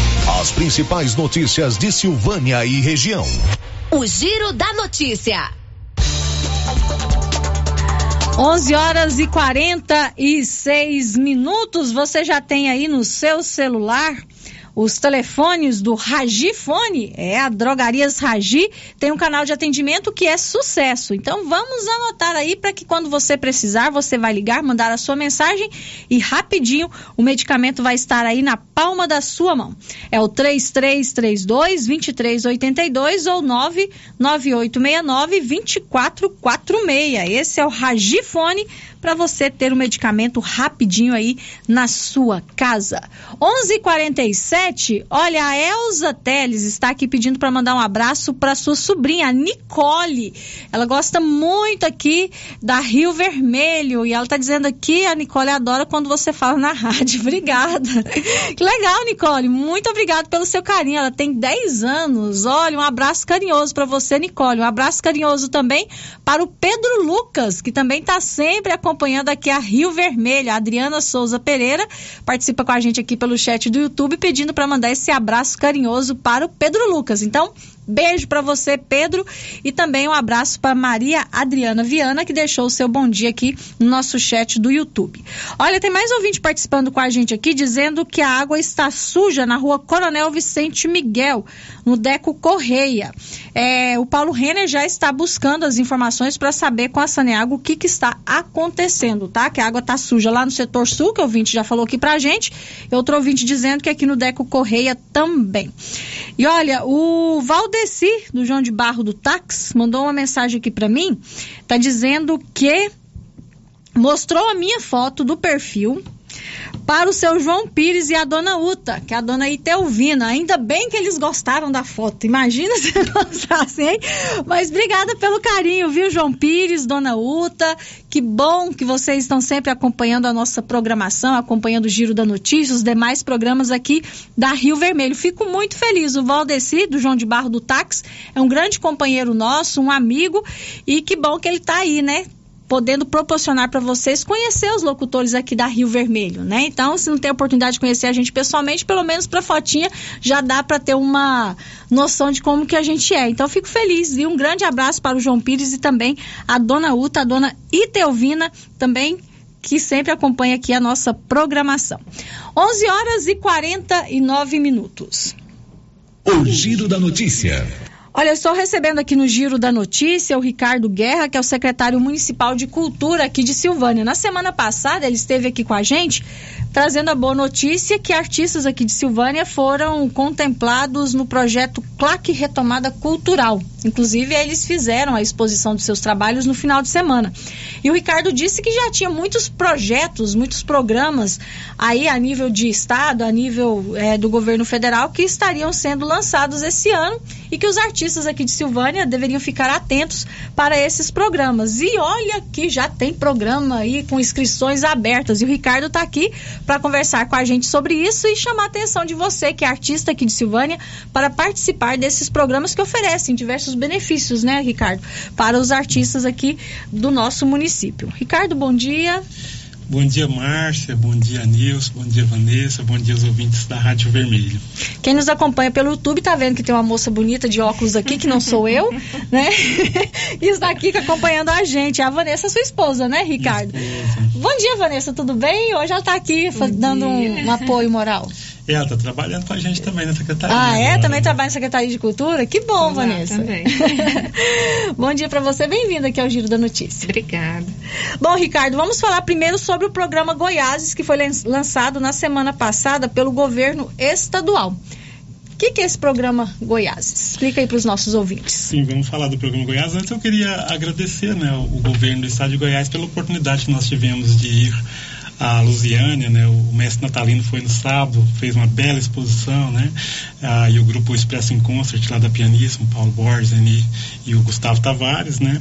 Speaker 27: As principais notícias de Silvânia e região.
Speaker 4: O Giro da Notícia.
Speaker 5: 11 horas e 46 minutos. Você já tem aí no seu celular os telefones do Ragifone, é a Drogarias Ragi, tem um canal de atendimento que é sucesso. Então vamos anotar aí para que quando você precisar, você vai ligar, mandar a sua mensagem e rapidinho o medicamento vai estar aí na palma da sua mão. É o 3332 2382 ou 99869 2446. Esse é o Ragifone para você ter o medicamento rapidinho aí na sua casa. 11:47. Olha, a Elza Teles está aqui pedindo para mandar um abraço para sua sobrinha, a Nicole. Ela gosta muito aqui da Rio Vermelho e ela está dizendo aqui a Nicole adora quando você fala na [LAUGHS] rádio. Obrigada. Que legal, Nicole. Muito obrigada pelo seu carinho. Ela tem 10 anos. Olha, um abraço carinhoso para você, Nicole. Um abraço carinhoso também para o Pedro Lucas, que também está sempre acompanhando aqui a Rio Vermelho. A Adriana Souza Pereira participa com a gente aqui pelo chat do YouTube pedindo para mandar esse abraço carinhoso para o Pedro Lucas. Então, Beijo para você, Pedro, e também um abraço para Maria Adriana Viana, que deixou o seu bom dia aqui no nosso chat do YouTube. Olha, tem mais ouvinte participando com a gente aqui, dizendo que a água está suja na rua Coronel Vicente Miguel, no Deco Correia. É, o Paulo Renner já está buscando as informações para saber com a Saneago o que, que está acontecendo, tá? Que a água está suja lá no setor sul, que o ouvinte já falou aqui pra gente, e outro ouvinte dizendo que aqui no Deco Correia também. E olha, o Valdeci, do João de Barro do Tax, mandou uma mensagem aqui para mim, tá dizendo que mostrou a minha foto do perfil para o seu João Pires e a dona Uta, que é a dona Itelvina. Ainda bem que eles gostaram da foto. Imagina [LAUGHS] se gostassem, hein? Mas obrigada pelo carinho, viu, João Pires, dona Uta. Que bom que vocês estão sempre acompanhando a nossa programação, acompanhando o Giro da Notícia, os demais programas aqui da Rio Vermelho. Fico muito feliz. O Valdeci, do João de Barro do Táxi, é um grande companheiro nosso, um amigo, e que bom que ele está aí, né? Podendo proporcionar para vocês conhecer os locutores aqui da Rio Vermelho, né? Então, se não tem oportunidade de conhecer a gente pessoalmente, pelo menos para fotinha já dá para ter uma noção de como que a gente é. Então, fico feliz e um grande abraço para o João Pires e também a dona Uta, a dona Itelvina, também que sempre acompanha aqui a nossa programação. 11 horas e 49 minutos.
Speaker 6: O Giro da Notícia.
Speaker 5: Olha, estou recebendo aqui no Giro da Notícia o Ricardo Guerra, que é o secretário municipal de Cultura aqui de Silvânia. Na semana passada, ele esteve aqui com a gente, trazendo a boa notícia que artistas aqui de Silvânia foram contemplados no projeto Claque Retomada Cultural. Inclusive, eles fizeram a exposição dos seus trabalhos no final de semana. E o Ricardo disse que já tinha muitos projetos, muitos programas aí a nível de Estado, a nível eh, do governo federal, que estariam sendo lançados esse ano e que os artistas aqui de Silvânia deveriam ficar atentos para esses programas. E olha que já tem programa aí com inscrições abertas. E o Ricardo está aqui para conversar com a gente sobre isso e chamar a atenção de você, que é artista aqui de Silvânia, para participar desses programas que oferecem diversos benefícios, né, Ricardo, para os artistas aqui do nosso município. Ricardo, bom dia.
Speaker 28: Bom dia, Márcia. Bom dia, Nilson. Bom dia, Vanessa. Bom dia, os ouvintes da Rádio Vermelho.
Speaker 5: Quem nos acompanha pelo YouTube tá vendo que tem uma moça bonita de óculos aqui, que não sou eu, [LAUGHS] né? e está aqui acompanhando a gente. A Vanessa, sua esposa, né, Ricardo? Bom dia, Vanessa, tudo bem? Hoje ela tá aqui dando um, um apoio moral. [LAUGHS]
Speaker 28: E ela está trabalhando com a gente também na secretaria.
Speaker 5: Ah, é?
Speaker 28: agora.
Speaker 5: Também trabalha na Secretaria de Cultura? Que bom,
Speaker 28: lá
Speaker 5: Vanessa.
Speaker 28: também. [LAUGHS]
Speaker 5: bom dia para você, bem-vinda aqui ao Giro da Notícia. Obrigada. Bom, Ricardo, vamos falar primeiro sobre o programa Goiáses, que foi lan- lançado na semana passada pelo governo estadual. O que, que é esse programa Goiáses? Explica aí para os nossos ouvintes.
Speaker 28: Sim, vamos falar do programa Goiás. Antes eu queria agradecer né, o governo do estado de Goiás pela oportunidade que nós tivemos de ir à Lusiânia, né? O mestre Natalino foi no sábado, fez uma bela exposição, né? Ah, e o grupo Expresso em Concert lá da Pianíssimo, Paulo Borges e, e o Gustavo Tavares, né?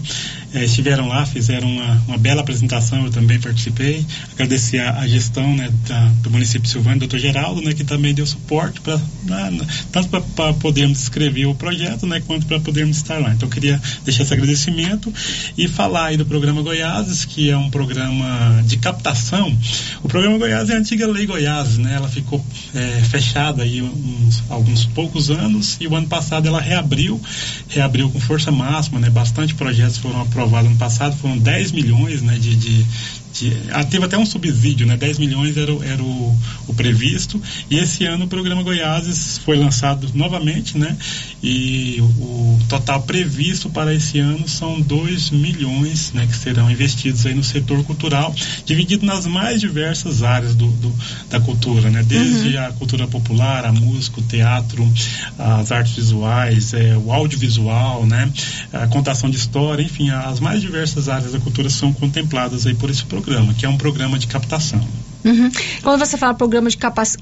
Speaker 28: Eh, estiveram lá, fizeram uma, uma bela apresentação, eu também participei. Agradecer a, a gestão né, da- do município de Silvânia, doutor Geraldo, né, que também deu suporte para tanto para podermos escrever o projeto, né, quanto para podermos estar lá. Então eu queria deixar esse agradecimento e falar aí do programa Goiás, que é um programa de captação. O programa Goiás é a antiga Lei Goiás, né? Ela ficou eh, fechada aí uns, alguns poucos anos e o ano passado ela reabriu, reabriu com força máxima, né? Bastante projetos foram aprovados ano passado, foram 10 milhões, né? De, de, teve até um subsídio, né? 10 milhões era, o- era o, o previsto e esse ano o programa Goiás foi lançado novamente, né? E o total previsto para esse ano são 2 milhões, né? Que serão investidos aí no setor cultural, dividido nas mais diversas áreas do, do- da cultura, né? Desde a cultura popular, a música, o teatro, as artes visuais, é, o audiovisual, né? A contação de história, enfim, as mais diversas áreas da cultura são contempladas aí por esse programa, que é um programa de captação.
Speaker 5: Uhum. Quando você fala programa de capac...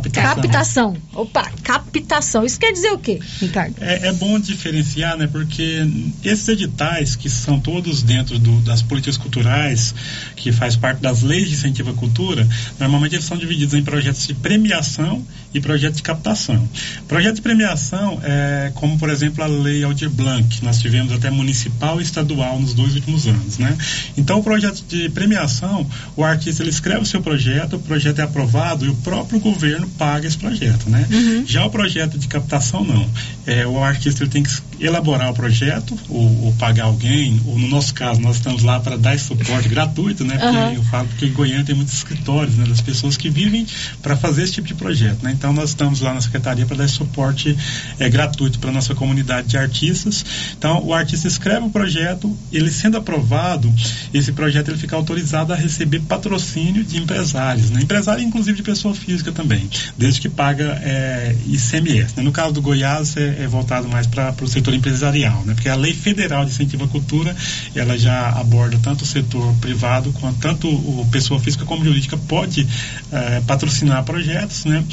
Speaker 5: cap-
Speaker 28: Captação.
Speaker 5: captação. Opa, captação. Isso quer dizer o quê, Ricardo?
Speaker 28: É, é bom diferenciar, né? Porque esses editais, que são todos dentro do- das políticas culturais, que faz parte das leis de incentivo à cultura, normalmente eles são divididos em projetos de premiação e projetos de captação. Projeto de premiação é como, por exemplo, a Lei Aldir Blanc, que nós tivemos até municipal e estadual nos dois últimos anos, né? Então, o projeto de premiação, o artista ele escreve o seu projeto, o projeto é aprovado e o próprio governo paga esse projeto, né? Já o projeto de captação, não. É, o artista tem que elaborar o projeto, ou, ou pagar alguém, ou no nosso caso, nós estamos lá para dar esse suporte gratuito, né? Porque
Speaker 5: Aham.
Speaker 28: eu falo porque em Goiânia tem muitos escritórios, né? Das pessoas que vivem para fazer esse tipo de projeto, né? Então nós estamos lá na secretaria para dar esse suporte é, gratuito para nossa comunidade de artistas. Então o artista escreve o projeto, ele sendo aprovado, esse projeto ele fica autorizado a receber patrocínio de empresários, né? Empresário inclusive de pessoa física também, desde que paga é, ICMS. né? No caso do Goiás é, é voltado mais para o setor empresarial, né? Porque a lei federal de incentivo à cultura ela já aborda tanto o setor privado quanto tanto o pessoa física como jurídica pode eh, patrocinar projetos, né?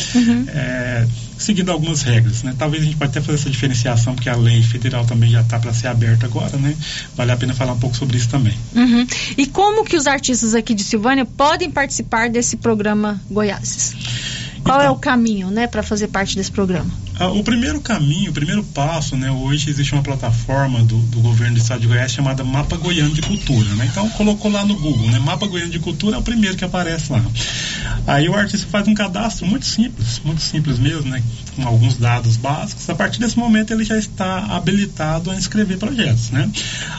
Speaker 28: Eh, seguindo algumas regras, né? Talvez a gente pode até fazer essa diferenciação porque a lei federal também já está para ser aberta agora, né? Vale a pena falar um pouco sobre isso também.
Speaker 5: Uhum. E como que os artistas aqui de Silvânia podem participar desse programa Goiáses? Qual é o caminho, né, para fazer parte desse programa?
Speaker 28: Ah, o primeiro caminho, o primeiro passo, né? Hoje existe uma plataforma do, do governo do estado de Goiás chamada Mapa Goiano de Cultura, né? Então colocou lá no Google, né? Mapa Goiano de Cultura é o primeiro que aparece lá. Aí o artista faz um cadastro muito simples, muito simples mesmo, né? Com alguns dados básicos. A partir desse momento ele já está habilitado a inscrever projetos, né?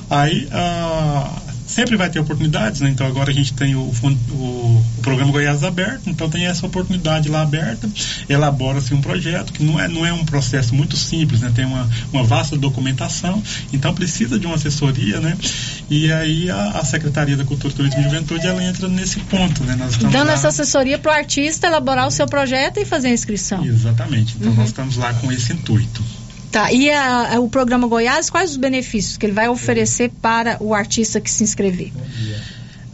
Speaker 28: Aí ah, sempre vai ter oportunidades, né? Então agora a gente tem o, o, o programa Goiás aberto, então tem essa oportunidade lá aberta, elabora-se um projeto que não é, não é um processo muito simples, né? Tem uma, uma vasta documentação, então precisa de uma assessoria, né? E aí a, a Secretaria da Cultura, Turismo e Juventude, ela entra nesse ponto, né? Nós
Speaker 5: Dando
Speaker 28: lá-
Speaker 5: essa assessoria para o artista elaborar o seu projeto e fazer a inscrição.
Speaker 28: Exatamente, então
Speaker 5: Uhum.
Speaker 28: nós estamos lá com esse intuito.
Speaker 5: Tá, e a- a- o programa Goiás, quais os benefícios que ele vai oferecer para o artista que se inscrever?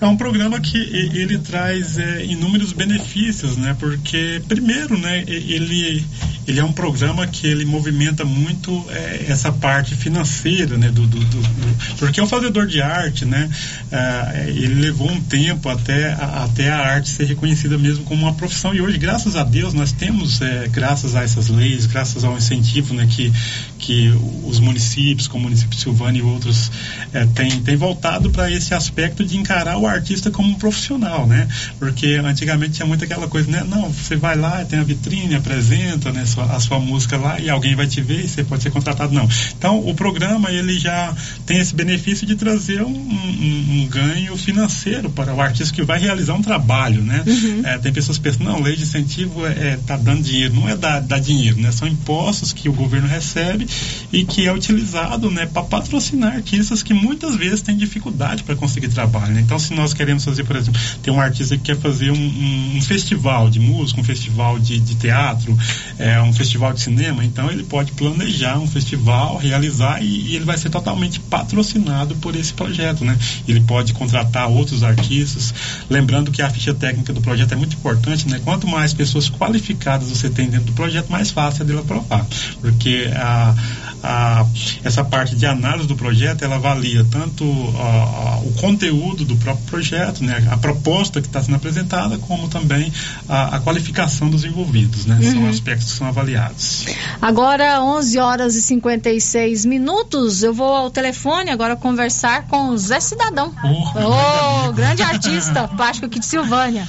Speaker 28: É um programa que ele traz é, inúmeros benefícios, né? Porque primeiro, né? Ele ele é um programa que ele movimenta muito é, essa parte financeira, né? Do, do- do- do- porque o fazedor de arte, né? ah, ele levou um tempo até a, até a arte ser reconhecida mesmo como uma profissão e hoje, graças a Deus, nós temos, é, graças a essas leis, graças ao incentivo, né? Que que os municípios, como o município de Silvânia e outros, eh, têm têm voltado para esse aspecto de encarar o artista como um profissional, né? Porque antigamente tinha muito aquela coisa, né? Não, você vai lá, tem a vitrine, apresenta né, sua- a sua música lá e alguém vai te ver e você pode ser contratado. Não. Então, o programa, ele já tem esse benefício de trazer um, um- um ganho financeiro para o artista que vai realizar um trabalho, né? Eh, tem pessoas que pensam, não, lei de incentivo é, é, tá dando dinheiro. Não é dar, dar dinheiro, né? São impostos que o governo recebe e que é utilizado, né, para patrocinar artistas que muitas vezes têm dificuldade para conseguir trabalho. né? Então, se nós queremos fazer, por exemplo, tem um artista que quer fazer um, um- um festival de música, um festival de, de teatro, é, um festival de cinema, então ele pode planejar um festival, realizar e, e ele vai ser totalmente patrocinado por esse projeto, né? Ele pode contratar outros artistas, lembrando que a ficha técnica do projeto é muito importante, né? Quanto mais pessoas qualificadas você tem dentro do projeto, mais fácil é dele aprovar, porque a, a- essa parte de análise do projeto ela avalia tanto a- a- o conteúdo do próprio projeto, né? A proposta que está sendo apresentada, como também a, a qualificação dos envolvidos, né? São
Speaker 5: Uhum.
Speaker 28: aspectos que são avaliados.
Speaker 5: Agora, 11 horas e 56 minutos, eu vou ao telefone agora conversar com o Zé Cidadão. Oh, grande artista plástico aqui de Silvânia.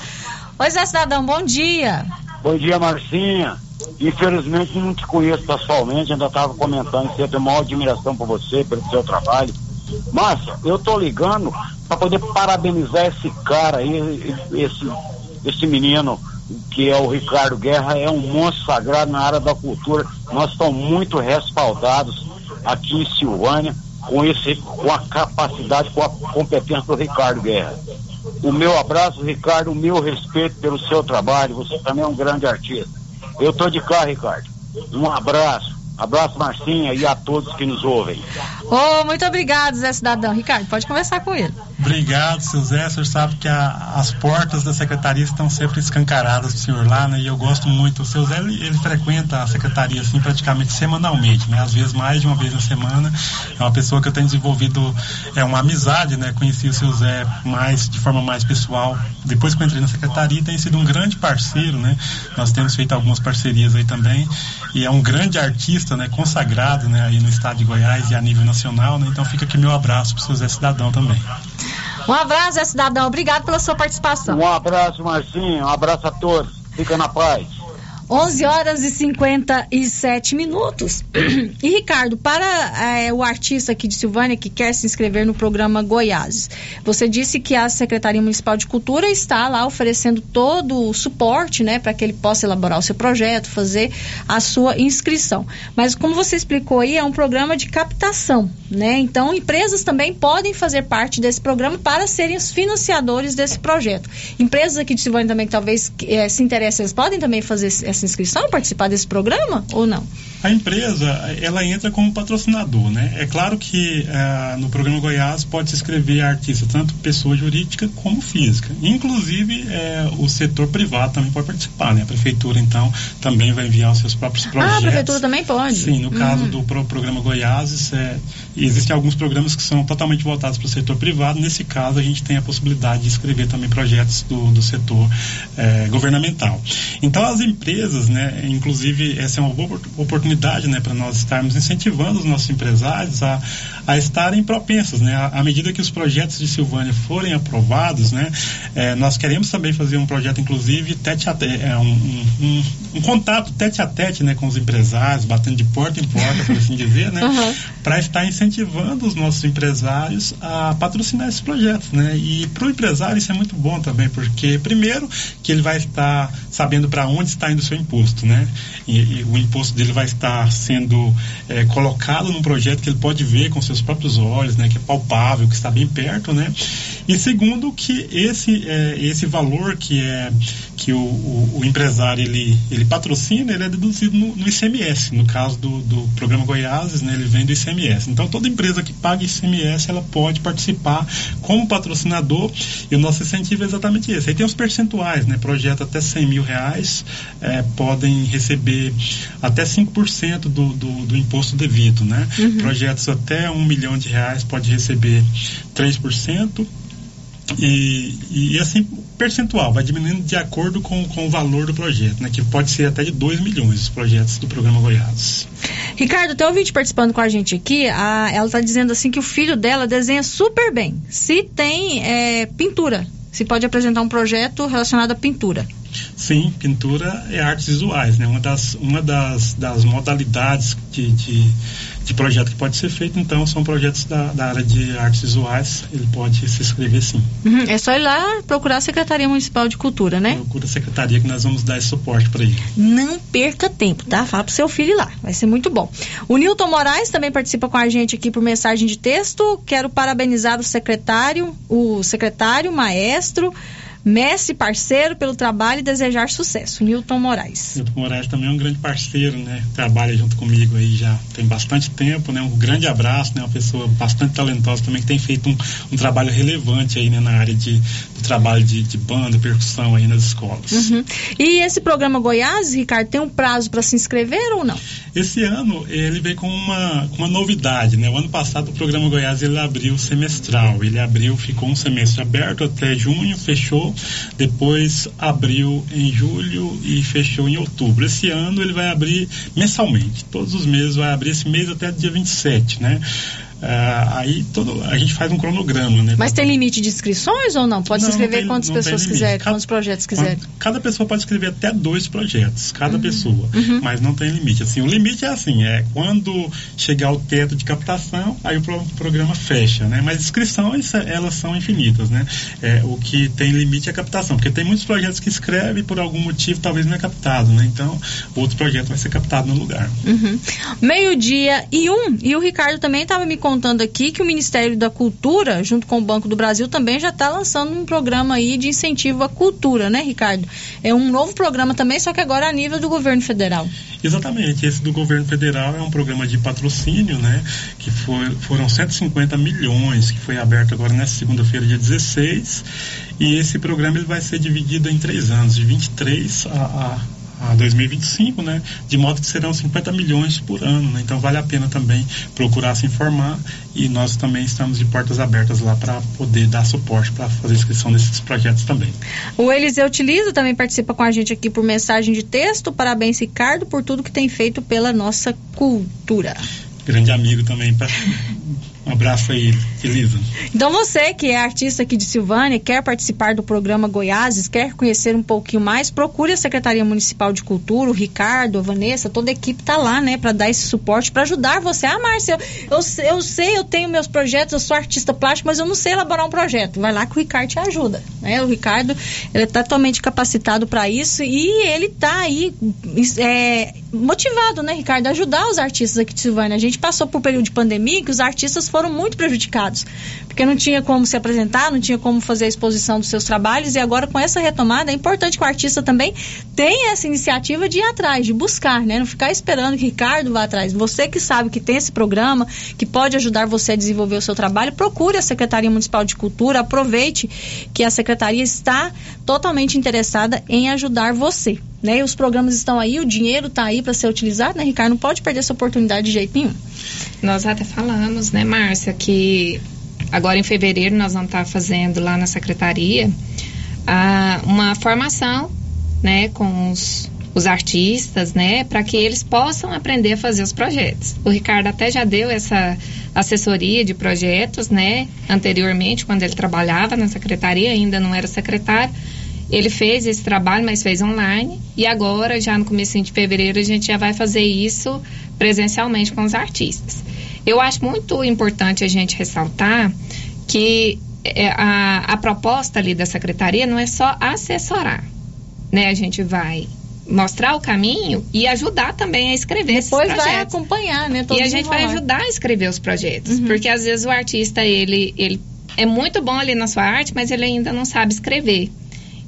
Speaker 5: Oi, Zé Cidadão, bom dia.
Speaker 29: Bom dia, Marcinha. Infelizmente não te conheço pessoalmente, ainda estava comentando eu tenho maior admiração por você, pelo seu trabalho. Márcia, eu tô ligando para poder parabenizar esse cara aí, esse, esse menino que é o Ricardo Guerra, é um monstro sagrado na área da cultura. Nós estamos muito respaldados aqui em Silvânia com, esse, com a capacidade, com a competência do Ricardo Guerra. O meu abraço, Ricardo, o meu respeito pelo seu trabalho. Você também é um grande artista. Eu tô de cá, Ricardo. Um abraço. Abraço, Marcinha, e a todos que nos ouvem.
Speaker 5: Oh, muito obrigado, Zé Cidadão. Ricardo, pode conversar com ele.
Speaker 28: Obrigado, seu Zé. O senhor sabe que a- as portas da secretaria estão sempre escancaradas para o senhor lá, né? E eu gosto muito. O seu Zé, ele, ele frequenta a secretaria, assim, praticamente semanalmente, né? Às vezes mais de uma vez na semana. É uma pessoa que eu tenho desenvolvido é, uma amizade, né? Conheci o seu Zé mais, de forma mais pessoal. Depois que eu entrei na secretaria, tem sido um grande parceiro, né? Nós temos feito algumas parcerias aí também. E é um grande artista, né? Consagrado, né? Aí no estado de Goiás e a nível nacional, né? Então fica aqui meu abraço para o seu Zé Cidadão também.
Speaker 5: Um abraço, Zé Cidadão. Obrigado pela sua participação.
Speaker 29: Um abraço, Marcinho. Um abraço a todos. Fica na paz.
Speaker 5: 11 horas e 57 minutos. [CLEARS THROAT] E Ricardo, para eh, o artista aqui de Silvânia que quer se inscrever no programa Goiás, você disse que a Secretaria Municipal de Cultura está lá oferecendo todo o suporte, né, para que ele possa elaborar o seu projeto, fazer a sua inscrição. Mas como você explicou aí, é um programa de captação, né? Então, empresas também podem fazer parte desse programa para serem os financiadores desse projeto. Empresas aqui de Silvânia também que talvez eh, se interessem, elas podem também fazer essa inscrição, participar desse programa ou não?
Speaker 28: A empresa, ela entra como patrocinador, né? É claro que ah, no programa Goiás pode se inscrever artista, tanto pessoa jurídica como física. Inclusive, eh, o setor privado também pode participar, né? A prefeitura, então, também vai enviar os seus próprios projetos.
Speaker 5: Ah, a prefeitura também pode?
Speaker 28: Sim, no caso
Speaker 5: Uhum.
Speaker 28: do pro- programa Goiás, é, existem alguns programas que são totalmente voltados para o setor privado. Nesse caso, a gente tem a possibilidade de escrever também projetos do, do setor eh, governamental. Então, as empresas, né, inclusive, essa é uma boa opor- oportunidade oportunidade, né, para nós estarmos incentivando os nossos empresários a, a estarem propensos, né, à, medida que os projetos de Silvânia forem aprovados, né, é, nós queremos também fazer um projeto, inclusive, tete a tete, é, um, um, um, um contato tete a tete, né, com os empresários, batendo de porta em porta, por assim dizer, né, [LAUGHS]
Speaker 5: Uhum.
Speaker 28: para estar incentivando os nossos empresários a patrocinar esses projetos, né? E para o empresário isso é muito bom também, porque primeiro que ele vai estar sabendo para onde está indo o seu imposto, né? E, e o imposto dele vai estar sendo eh, colocado num projeto que ele pode ver com seus próprios olhos, né? Que é palpável, que está bem perto, né? E segundo que esse eh, esse valor que é que o, o, o empresário ele ele patrocina, ele é deduzido no, no ICMS, no caso do, do programa Goiás, né? Ele vem do ICMS. Então toda empresa que paga ICMS ela pode participar como patrocinador e o nosso incentivo é exatamente esse. Aí tem os percentuais, né? Projeto até 100 mil reais eh, podem receber até 5% do, do, do imposto devido, né?
Speaker 5: Uhum.
Speaker 28: Projetos até um milhão de reais pode receber 3%. E, e assim, percentual, vai diminuindo de acordo com, com o valor do projeto, né? Que pode ser até de 2 milhões os projetos do programa Goiás.
Speaker 5: Ricardo, tem um ouvinte participando com a gente aqui. A, ela está dizendo assim que o filho dela desenha super bem. Se tem é, pintura, se pode apresentar um projeto relacionado à pintura.
Speaker 28: Sim, pintura é artes visuais, né? Uma das, uma das, das modalidades de, de, de projeto que pode ser feito, então, são projetos da, da área de artes visuais. Ele pode se inscrever sim.
Speaker 5: Uhum, É só ir lá procurar a Secretaria Municipal de Cultura, né?
Speaker 28: Procura a secretaria que nós vamos dar esse suporte para ele.
Speaker 5: Não perca tempo, tá? Fala pro seu filho ir lá, vai ser muito bom. O Nilton Moraes também participa com a gente aqui por mensagem de texto. Quero parabenizar o secretário, o secretário, maestro, mestre, parceiro pelo trabalho e desejar sucesso. Nilton Moraes.
Speaker 28: Milton Moraes também é um grande parceiro, né? Trabalha junto comigo aí já tem bastante tempo, né? Um grande abraço, né? Uma pessoa bastante talentosa também que tem feito um, um trabalho relevante aí, né? Na área de, do trabalho de, de banda, percussão aí nas escolas.
Speaker 5: Uhum. E esse programa Goiás, Ricardo, tem um prazo para se inscrever ou não?
Speaker 28: Esse ano ele veio com uma, com uma novidade, né? O ano passado o programa Goiás ele abriu semestral, ele abriu, ficou um semestre aberto até junho, fechou, depois abriu em julho e fechou em outubro. Esse ano ele vai abrir mensalmente, todos os meses vai abrir esse mês até dia 27, né? Ah, aí todo, a gente faz um cronograma, né?
Speaker 5: Mas tem limite de inscrições ou não? Pode
Speaker 28: Não,
Speaker 5: se inscrever
Speaker 28: não tem-
Speaker 5: quantas pessoas quiserem,
Speaker 28: Cada-
Speaker 5: quantos projetos quiserem.
Speaker 28: Cada pessoa pode escrever até dois projetos, cada pessoa,
Speaker 5: uhum.
Speaker 28: mas não tem limite. Assim, o limite é assim, é quando chegar o teto de captação, aí o pro- programa fecha, né? Mas inscrições, eh, elas são infinitas, né? É, o que tem limite é a captação, porque tem muitos projetos que escrevem e por algum motivo talvez não é captado, né? Então, outro projeto vai ser captado no lugar.
Speaker 5: Uhum. Meio-dia e um. E o Ricardo também estava me contando aqui que o Ministério da Cultura, junto com o Banco do Brasil, também já está lançando um programa aí de incentivo à cultura, né, Ricardo? É um novo programa também, só que agora a nível do governo federal.
Speaker 28: Exatamente, esse do governo federal é um programa de patrocínio, né? Que foi, foram 150 milhões, que foi aberto agora nessa segunda-feira, dia 16. E esse programa ele vai ser dividido em três anos, de 23 a, a a 2025, né? De modo que serão 50 milhões por ano, né? Então vale a pena também procurar se informar e nós também estamos de portas abertas lá para poder dar suporte para fazer inscrição desses projetos também.
Speaker 5: O Eliseu Utilizo também participa com a gente aqui por mensagem de texto. Parabéns, Ricardo, por tudo que tem feito pela nossa cultura.
Speaker 28: Grande amigo também, pra... um abraço aí, Elisa.
Speaker 5: Então você que é artista aqui de Silvânia, quer participar do programa Goiáses, quer conhecer um pouquinho mais, procure a Secretaria Municipal de Cultura, o Ricardo, a Vanessa, toda a equipe tá lá, né, para dar esse suporte, para ajudar você. Ah, Márcia, eu, eu, eu sei, eu tenho meus projetos, eu sou artista plástico, mas eu não sei elaborar um projeto. Vai lá que o Ricardo te ajuda, né? O Ricardo, ele é totalmente capacitado para isso e ele tá aí é, motivado, né, Ricardo, a ajudar os artistas aqui de Silvânia. A gente passou por um período de pandemia que os artistas foram muito prejudicados, porque não tinha como se apresentar, não tinha como fazer a exposição dos seus trabalhos, e agora com essa retomada é importante que o artista também tenha essa iniciativa de ir atrás, de buscar, né? Não ficar esperando que Ricardo vá atrás. Você que sabe que tem esse programa, que pode ajudar você a desenvolver o seu trabalho, procure a Secretaria Municipal de Cultura, aproveite que a Secretaria está totalmente interessada em ajudar você. Né? Os programas estão aí, o dinheiro está aí para ser utilizado, né, Ricardo? Não pode perder essa oportunidade de jeito nenhum.
Speaker 30: Nós até falamos, né, Márcia, que agora em fevereiro nós vamos estar fazendo lá na secretaria ah, uma formação, né, com os os artistas, né, para que eles possam aprender a fazer os projetos. O Ricardo até já deu essa assessoria de projetos, né, anteriormente, quando ele trabalhava na secretaria, ainda não era secretário. Ele fez esse trabalho, mas fez online. E agora, já no começo de fevereiro, a gente já vai fazer isso presencialmente com os artistas. Eu acho muito importante a gente ressaltar que é, a, a proposta ali da secretaria não é só assessorar, né? A gente vai mostrar o caminho e ajudar também a escrever
Speaker 5: Depois
Speaker 30: esses projetos.
Speaker 5: vai acompanhar, né? todo
Speaker 30: E a gente vai ajudar a escrever os projetos, porque às vezes o artista ele ele é muito bom ali na sua arte, mas ele ainda não sabe escrever.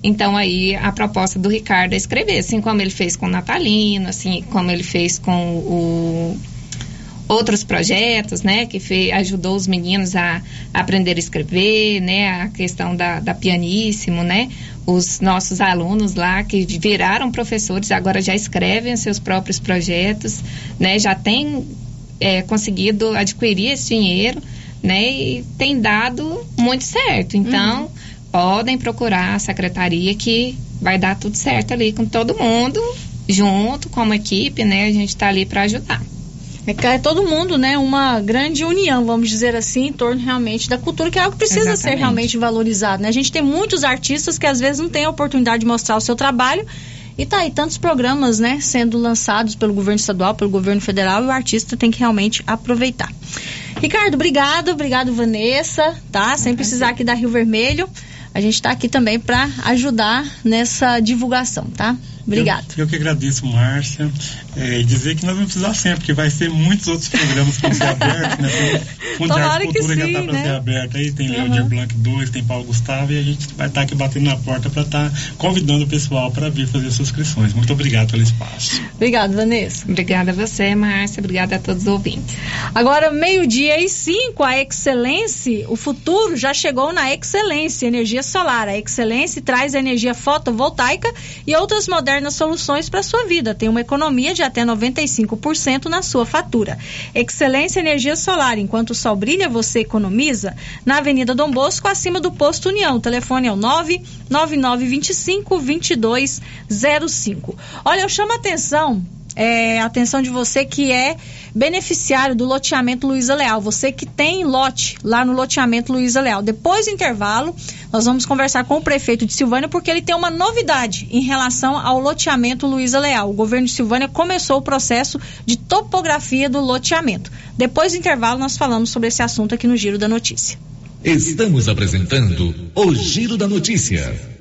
Speaker 30: Então aí a proposta do Ricardo é escrever, assim como ele fez com o Natalino, assim como ele fez com o outros projetos, né, que fe, ajudou os meninos a, a aprender a escrever, né, a questão da, da pianíssimo, né, os nossos alunos lá que viraram professores agora já escrevem os seus próprios projetos, né, já têm é, conseguido adquirir esse dinheiro, né, e tem dado muito certo. Então podem procurar a secretaria que vai dar tudo certo ali com todo mundo junto como equipe, né, a gente está ali para ajudar.
Speaker 5: É que é todo mundo, né, uma grande união, vamos dizer assim, em torno realmente da cultura, que é algo que precisa ser
Speaker 30: Exatamente.
Speaker 5: realmente valorizado, né? A gente tem muitos artistas que às vezes não têm a oportunidade de mostrar o seu trabalho e tá aí tantos programas, né, sendo lançados pelo governo estadual, pelo governo federal e o artista tem que realmente aproveitar. Ricardo, obrigado, obrigado Vanessa, tá? Sem precisar aqui da Rio Vermelho. A gente está aqui também para ajudar nessa divulgação, tá? Obrigado.
Speaker 28: Eu, eu que agradeço, Márcia. É, dizer que nós vamos precisar sempre, porque vai ser muitos outros programas que vão ser abertos, né? Tem o Fundo de
Speaker 5: Tomara
Speaker 28: Arte e
Speaker 5: que
Speaker 28: Cultura já
Speaker 5: sim,
Speaker 28: está para
Speaker 5: né?
Speaker 28: ser aberto aí, tem
Speaker 5: Uhum.
Speaker 28: Leodir Blanc 2, tem Paulo Gustavo, e a gente vai estar aqui batendo na porta para estar convidando o pessoal para vir fazer suas inscrições. Muito obrigado pelo espaço.
Speaker 5: Obrigado, Vanessa.
Speaker 30: Obrigada a você, Márcia. Obrigada a todos os ouvintes.
Speaker 5: Agora, meio-dia e cinco, a Excelência, o futuro já chegou na Excelência Energia Solar. A Excelência traz energia fotovoltaica e outras modernas soluções para sua vida. Tem uma economia de até 95% na sua fatura. Excelência Energia Solar. Enquanto o sol brilha, você economiza. Na Avenida Dom Bosco, acima do Posto União. O telefone é o 99925 2205. Olha, eu chamo a atenção é, atenção de você que é beneficiário do loteamento Luiza Leal, você que tem lote lá no loteamento Luiza Leal. Depois do intervalo, nós vamos conversar com o prefeito de Silvânia porque ele tem uma novidade em relação ao loteamento Luiza Leal. O governo de Silvânia começou o processo de topografia do loteamento. Depois do intervalo, nós falamos sobre esse assunto aqui no Giro da Notícia.
Speaker 31: Estamos apresentando o Giro da Notícia.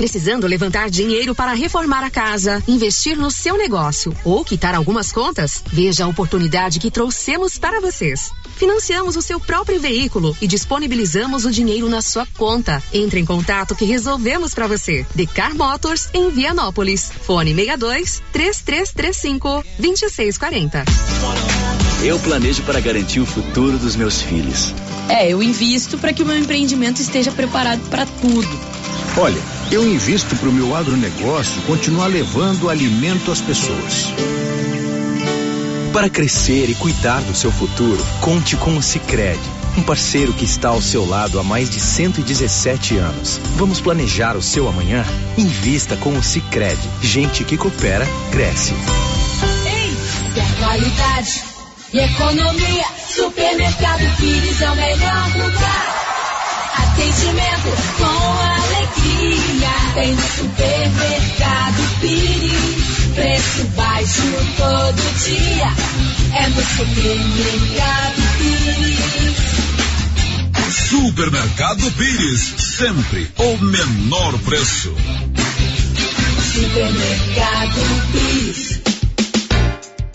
Speaker 32: Precisando levantar dinheiro para reformar a casa, investir no seu negócio ou quitar algumas contas? Veja a oportunidade que trouxemos para vocês. Financiamos o seu próprio veículo e disponibilizamos o dinheiro na sua conta. Entre em contato que resolvemos para você. Decar Motors em Vianópolis. Fone 62 3335 2640.
Speaker 33: Eu planejo para garantir o futuro dos meus filhos.
Speaker 34: É, eu invisto para que o meu empreendimento esteja preparado para tudo.
Speaker 35: Olha, eu invisto para o meu agronegócio continuar levando alimento às pessoas.
Speaker 33: Para crescer e cuidar do seu futuro, conte com o Sicredi, um parceiro que está ao seu lado há mais de 117 anos. Vamos planejar o seu amanhã? Invista com o Sicredi. Gente que coopera cresce.
Speaker 36: Quer qualidade e economia? Supermercado Pires é o melhor lugar. Atendimento com Tem no supermercado Pires. Preço baixo todo dia. É no supermercado Pires.
Speaker 31: Supermercado Pires, sempre o menor preço.
Speaker 36: Supermercado Pires.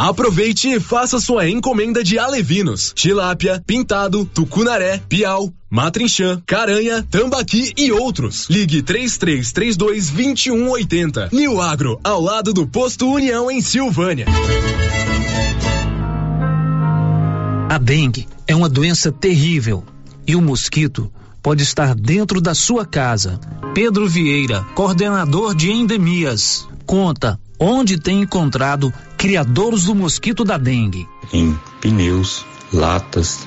Speaker 14: Aproveite e faça sua encomenda de alevinos, tilápia, pintado, tucunaré, piau, matrinchã, caranha, tambaqui e outros. Ligue 3332 2180. New Agro, ao lado do posto União em Silvânia.
Speaker 16: A dengue é uma doença terrível e o mosquito pode estar dentro da sua casa. Pedro Vieira, coordenador de endemias, conta onde tem encontrado criadores do mosquito da dengue.
Speaker 37: Em pneus, latas,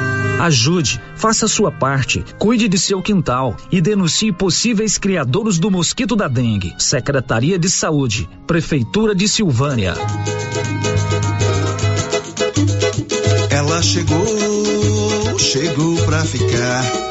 Speaker 16: Ajude, faça sua parte, cuide de seu quintal e denuncie possíveis criadores do mosquito da dengue. Secretaria de Saúde, Prefeitura de Silvânia.
Speaker 17: Ela chegou, chegou pra ficar.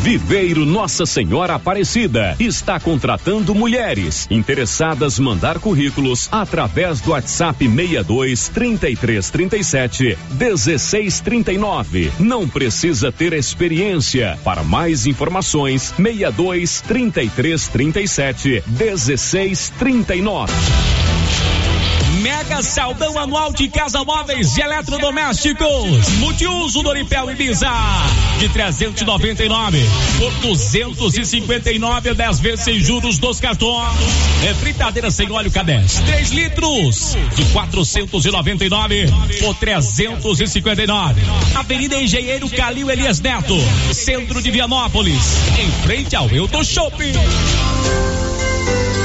Speaker 7: Viveiro Nossa Senhora Aparecida está contratando mulheres interessadas mandar currículos através do WhatsApp 62 33 37 16 39. Não precisa ter experiência. Para mais informações, 62 33 37 16 39.
Speaker 38: Mega Saldão Anual de Casa Móveis e Eletrodomésticos. Multiuso Doripel Ibiza. De 399 por 259 10 vezes sem juros dos cartões. É fritadeira sem óleo K10. 3 litros. De 499 por 359. Avenida Engenheiro Calil Elias Neto. Centro de Vianópolis. Em frente ao Euto Shopping.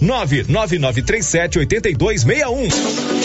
Speaker 38: WhatsApp 999378261.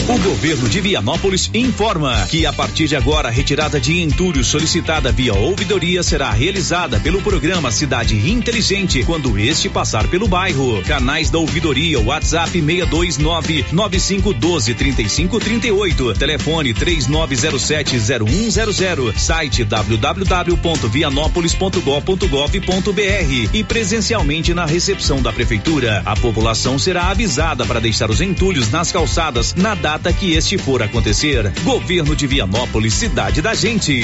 Speaker 39: O governo de Vianópolis informa que a partir de agora a retirada de entulho solicitada via ouvidoria será realizada pelo programa Cidade Inteligente quando este passar pelo bairro. Canais da ouvidoria WhatsApp 629 9512 3538, telefone 39070100, site www.vianópolis.gov.br e presencialmente na recepção da prefeitura. A população será avisada para deixar os entulhos nas calçadas na data que este for acontecer. Governo de Vianópolis, cidade da gente.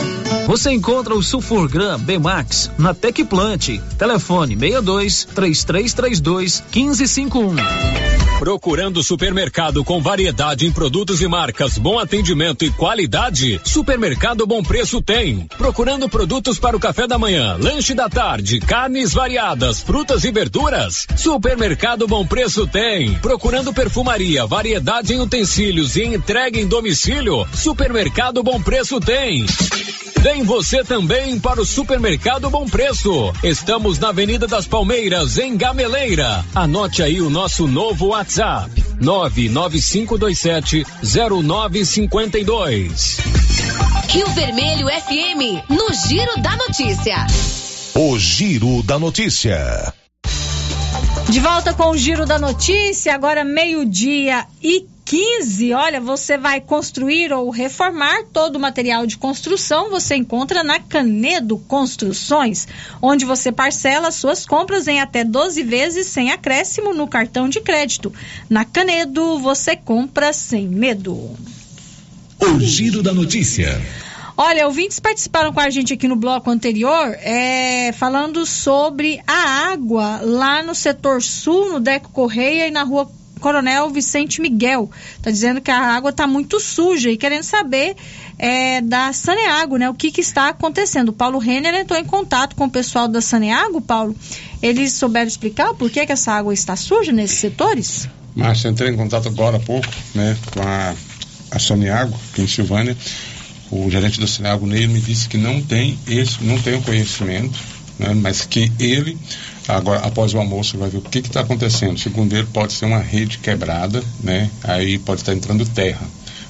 Speaker 16: Você encontra o Sulfurgram Bmax na Tecplant. Telefone 62 3332 1551.
Speaker 40: Procurando supermercado com variedade em produtos e marcas, bom atendimento e qualidade? Supermercado Bom Preço tem. Procurando produtos para o café da manhã, lanche da tarde, carnes variadas, frutas e verduras? Supermercado Bom Preço tem. Procurando perfumaria, variedade em utensílios e entrega em domicílio? Supermercado Bom Preço tem. Vem você também para o Supermercado Bom Preço. Estamos na Avenida das Palmeiras, em Gameleira. Anote aí o nosso novo WhatsApp: 99527 0952.
Speaker 32: Rio Vermelho FM, no Giro da Notícia.
Speaker 31: O Giro da Notícia.
Speaker 5: De volta com o Giro da Notícia, agora meio-dia e 15. Olha, você vai construir ou reformar todo o material de construção, você encontra na Canedo Construções, onde você parcela suas compras em até 12 vezes sem acréscimo no cartão de crédito. Na Canedo, você compra sem medo.
Speaker 31: O Giro da Notícia.
Speaker 5: Olha, ouvintes participaram com a gente aqui no bloco anterior, é, falando sobre a água lá no setor sul, no Deco Correia e na rua Coronel Vicente Miguel. Está dizendo que a água está muito suja e querendo saber é, da Saneago, né? O que, que está acontecendo. O Paulo Renner entrou em contato com o pessoal da Saneago, Paulo. Eles souberam explicar por que, que essa água está suja nesses setores?
Speaker 41: Márcia, entrei em contato agora há pouco, né, com a, a Saneago, aqui em Silvânia. O gerente da Saneago Ney me disse que não tem esse, não tem o conhecimento, né, mas que ele agora após o almoço vai ver o que está acontecendo. Segundo ele, pode ser uma rede quebrada, né? Aí pode estar entrando terra.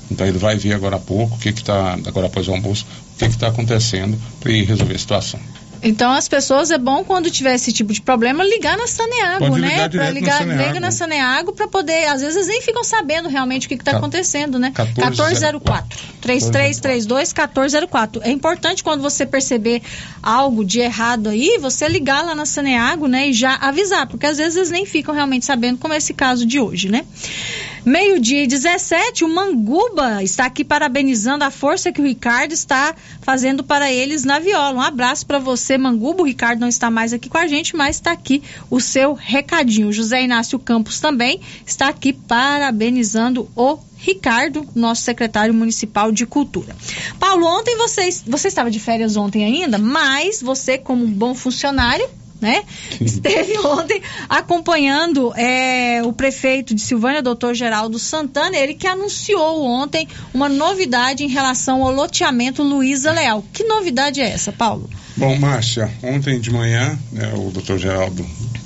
Speaker 41: Então ele vai ver agora há pouco o que está agora após o almoço o que está acontecendo para resolver a situação.
Speaker 5: Então, as pessoas é bom quando tiver esse tipo de problema ligar na Saneago,
Speaker 41: Pode
Speaker 5: né?
Speaker 41: ligar
Speaker 5: Para ligar,
Speaker 41: na Saneago.
Speaker 5: liga na Saneago para poder, às vezes nem ficam sabendo realmente o que está acontecendo, né?
Speaker 41: 1404.
Speaker 5: 3332 1404. É importante quando você perceber algo de errado aí, você ligar lá na Saneago, né, e já avisar, porque às vezes eles nem ficam realmente sabendo, como é esse caso de hoje, né? Meio-dia e 17, o Manguba está aqui parabenizando a força que o Ricardo está fazendo para eles na viola. Um abraço para você, Manguba. O Ricardo não está mais aqui com a gente, mas está aqui o seu recadinho. José Inácio Campos também está aqui parabenizando o Ricardo, nosso secretário municipal de cultura. Paulo, ontem você, você estava de férias ontem ainda, mas você, como um bom funcionário, né? Esteve [LAUGHS] ontem acompanhando é, o prefeito de Silvânia, doutor Geraldo Santana, ele que anunciou ontem uma novidade em relação ao loteamento Luiza Leal. Que novidade é essa, Paulo?
Speaker 41: Bom, Márcia, ontem de manhã, né, o doutor Geraldo,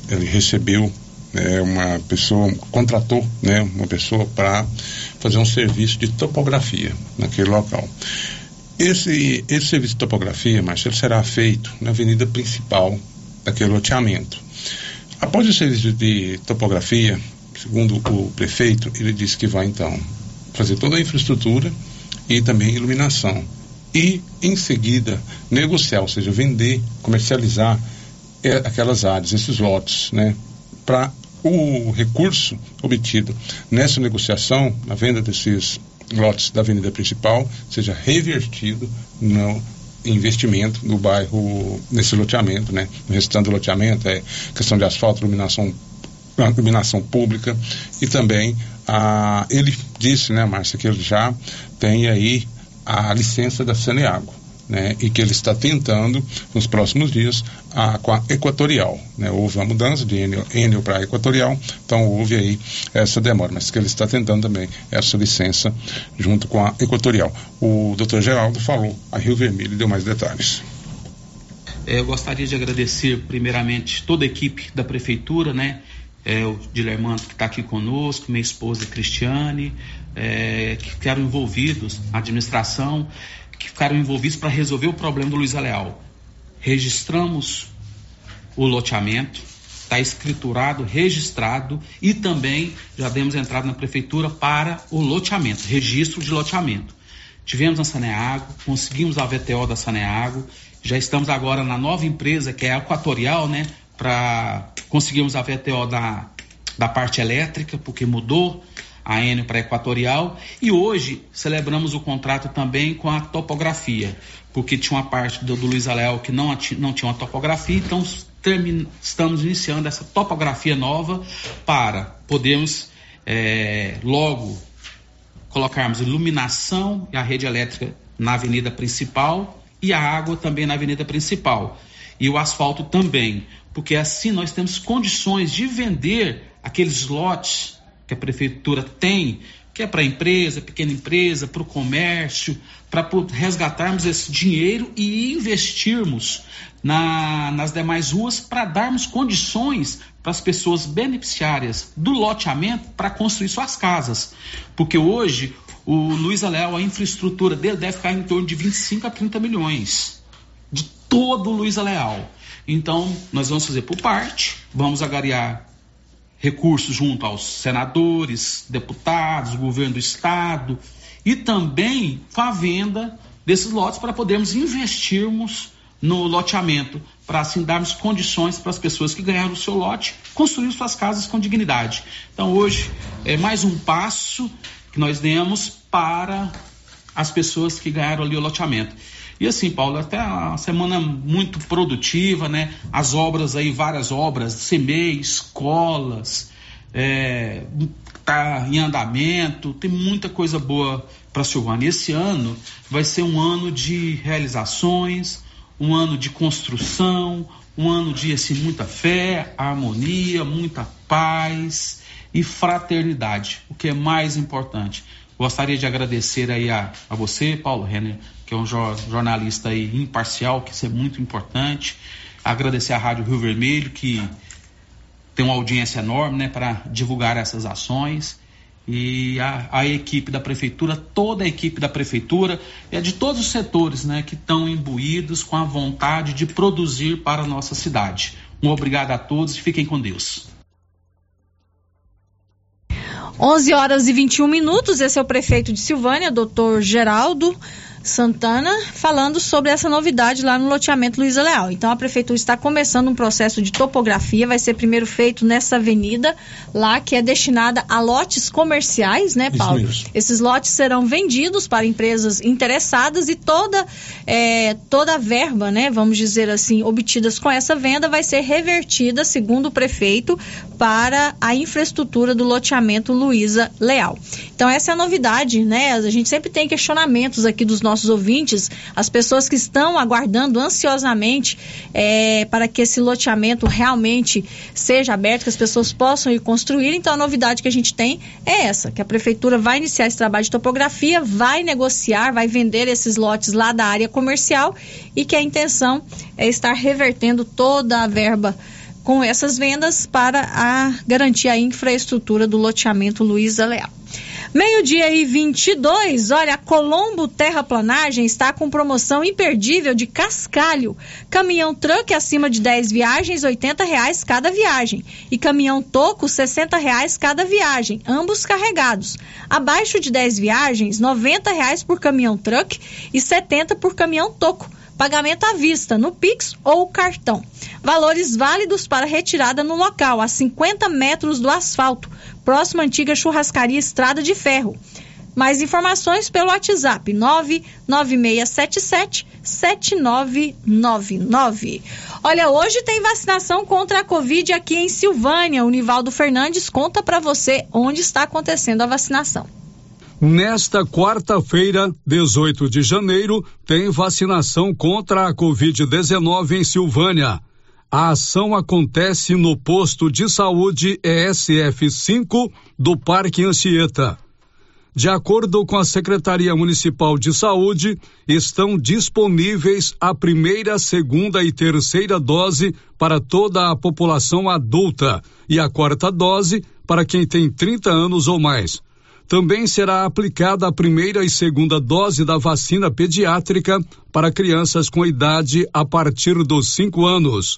Speaker 41: ele recebeu né, uma pessoa, contratou né, uma pessoa para fazer um serviço de topografia naquele local. Esse, esse serviço de topografia, Márcia, ele será feito na avenida principal daquele loteamento. Após o serviço de topografia, segundo o prefeito, ele disse que vai então fazer toda a infraestrutura e também iluminação. E, em seguida, negociar, ou seja, vender, comercializar eh, aquelas áreas, esses lotes, né? Para o recurso obtido nessa negociação, na venda desses lotes da avenida principal, seja revertido no investimento no bairro, nesse loteamento, né? No restante do loteamento, é questão de asfalto, iluminação iluminação pública e também a, ele disse, né, Márcia, que ele já tem aí a licença da Saneago. Né, e que ele está tentando, nos próximos dias, a, com a Equatorial. Né, houve uma mudança de Enel para Equatorial, então houve aí essa demora, mas que ele está tentando também essa licença junto com a Equatorial. O doutor Geraldo falou a Rio Vermelho e deu mais detalhes.
Speaker 42: É, eu gostaria de agradecer primeiramente toda a equipe da prefeitura, né? É, o Dilermando que está aqui conosco, minha esposa Cristiane, é, que ficaram envolvidos, a administração, que ficaram envolvidos para resolver o problema do Luiz Leal. Registramos o loteamento, está escriturado, registrado e também já demos entrada na prefeitura para o loteamento, registro de loteamento. Tivemos na Saneago, conseguimos a VTO da Saneago, já estamos agora na nova empresa que é a Equatorial, né? Para conseguirmos a VTO da, da parte elétrica, porque mudou a Enio para Equatorial. E hoje celebramos o contrato também com a topografia, porque tinha uma parte do, do Luiz Aléo que não, não tinha uma topografia, então termin, estamos iniciando essa topografia nova para podermos é, logo colocarmos iluminação e a rede elétrica na avenida principal e a água também na avenida principal. E o asfalto também, porque assim nós temos condições de vender aqueles lotes que a prefeitura tem, que é para a empresa, pequena empresa, para o comércio, para resgatarmos esse dinheiro e investirmos na, nas demais ruas para darmos condições para as pessoas beneficiárias do loteamento para construir suas casas. Porque hoje o Luiz Aléu, a infraestrutura dele deve ficar em torno de 25 a 30 milhões. De todo o Luiz Leal. Então, nós vamos fazer por parte, vamos agariar recursos junto aos senadores, deputados, governo do estado e também a venda desses lotes para podermos investirmos no loteamento, para assim darmos condições para as pessoas que ganharam o seu lote construir suas casas com dignidade. Então hoje é mais um passo que nós demos para as pessoas que ganharam ali o loteamento. E assim, Paulo, até uma semana muito produtiva, né? As obras aí, várias obras, CMEI, escolas, é, tá em andamento, tem muita coisa boa para Silvânia. Esse ano vai ser um ano de realizações, um ano de construção, um ano de assim, muita fé, harmonia, muita paz e fraternidade, o que é mais importante. Gostaria de agradecer aí a, a você, Paulo Renner, que é um jornalista aí imparcial, que isso é muito importante. Agradecer à Rádio Rio Vermelho, que tem uma audiência enorme né, para divulgar essas ações. E a, a, equipe da prefeitura, toda a equipe da prefeitura, é de todos os setores né, que estão imbuídos com a vontade de produzir para a nossa cidade. Um obrigado a todos e fiquem com Deus.
Speaker 5: 11 horas e 21 minutos. Esse é o prefeito de Silvânia, doutor Geraldo. Santana falando sobre essa novidade lá no loteamento Luiza Leal. Então a prefeitura está começando um processo de topografia, vai ser primeiro feito nessa avenida lá que é destinada a lotes comerciais, né, Paulo? Esses lotes serão vendidos para empresas interessadas e toda é, toda a verba, né, vamos dizer assim, obtidas com essa venda vai ser revertida, segundo o prefeito, para a infraestrutura do loteamento Luiza Leal. Então essa é a novidade, né? A gente sempre tem questionamentos aqui dos nossos nossos ouvintes, as pessoas que estão aguardando ansiosamente é, para que esse loteamento realmente seja aberto, que as pessoas possam ir construir. Então, a novidade que a gente tem é essa: que a prefeitura vai iniciar esse trabalho de topografia, vai negociar, vai vender esses lotes lá da área comercial e que a intenção é estar revertendo toda a verba com essas vendas para a garantir a infraestrutura do loteamento Luiza Leal. Meio-dia e 22, olha, Colombo Terraplanagem está com promoção imperdível de cascalho. Caminhão truck acima de 10 viagens, R$ reais cada viagem. E caminhão toco, R$ reais cada viagem, ambos carregados. Abaixo de 10 viagens, R$ reais por caminhão truck e 70 por caminhão toco. Pagamento à vista, no Pix ou cartão. Valores válidos para retirada no local, a 50 metros do asfalto próxima antiga churrascaria Estrada de Ferro. Mais informações pelo WhatsApp 99677 7999. Olha, hoje tem vacinação contra a Covid aqui em Silvânia. O Nivaldo Fernandes conta para você onde está acontecendo a vacinação.
Speaker 9: Nesta quarta-feira, 18 de janeiro, tem vacinação contra a Covid-19 em Silvânia. A ação acontece no posto de saúde ESF 5 do Parque Anchieta. De acordo com a Secretaria Municipal de Saúde, estão disponíveis a primeira, segunda e terceira dose para toda a população adulta e a quarta dose para quem tem 30 anos ou mais. Também será aplicada a primeira e segunda dose da vacina pediátrica para crianças com idade a partir dos 5 anos.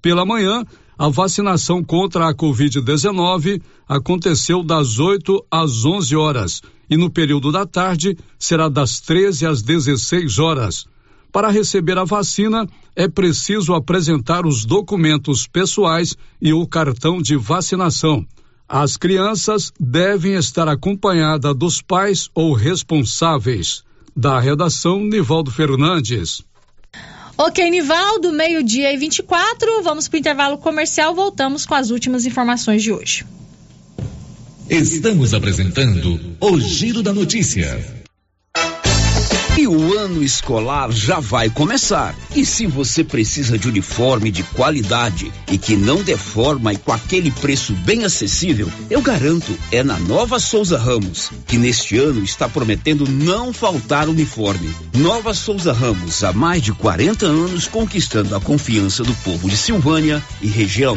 Speaker 9: Pela manhã, a vacinação contra a Covid-19 aconteceu das 8 às 11 horas e no período da tarde será das 13 às 16 horas. Para receber a vacina, é preciso apresentar os documentos pessoais e o cartão de vacinação. As crianças devem estar acompanhadas dos pais ou responsáveis. Da redação, Nivaldo Fernandes.
Speaker 5: Ok, Nivaldo, meio-dia e 24. Vamos para o intervalo comercial. Voltamos com as últimas informações de hoje.
Speaker 7: Estamos apresentando o Giro da Notícia.
Speaker 11: E o ano escolar já vai começar. E se você precisa de uniforme de qualidade e que não deforma e com aquele preço bem acessível, eu garanto, é na Nova Souza Ramos, que neste ano está prometendo não faltar uniforme. Nova Souza Ramos, há mais de 40 anos conquistando a confiança do povo de Silvânia e região.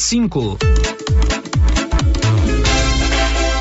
Speaker 16: cinco.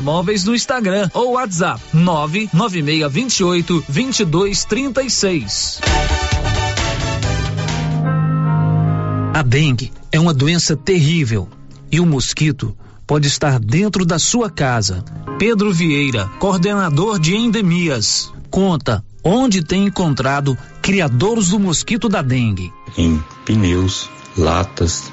Speaker 16: Móveis no Instagram ou WhatsApp 99628 2236. A dengue é uma doença terrível e o mosquito pode estar dentro da sua casa. Pedro Vieira, coordenador de endemias, conta onde tem encontrado criadores do mosquito da dengue.
Speaker 37: Em pneus, latas,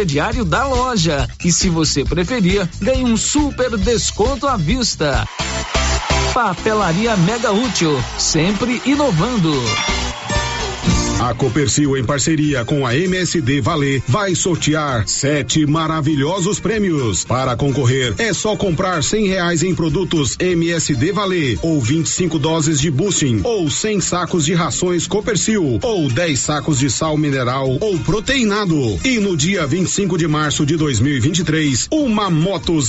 Speaker 16: crediário da loja. E se você preferir, ganhe um super desconto à vista. Papelaria Mega Útil, sempre inovando.
Speaker 43: A Copercil, em parceria com a MSD Valer, vai sortear sete maravilhosos prêmios. Para concorrer, é só comprar cem reais em produtos MSD Valer, ou 25 doses de boosting, ou 100 sacos de rações Copercil, ou 10 sacos de sal mineral ou proteinado. E no dia 25 de março de 2023, uma moto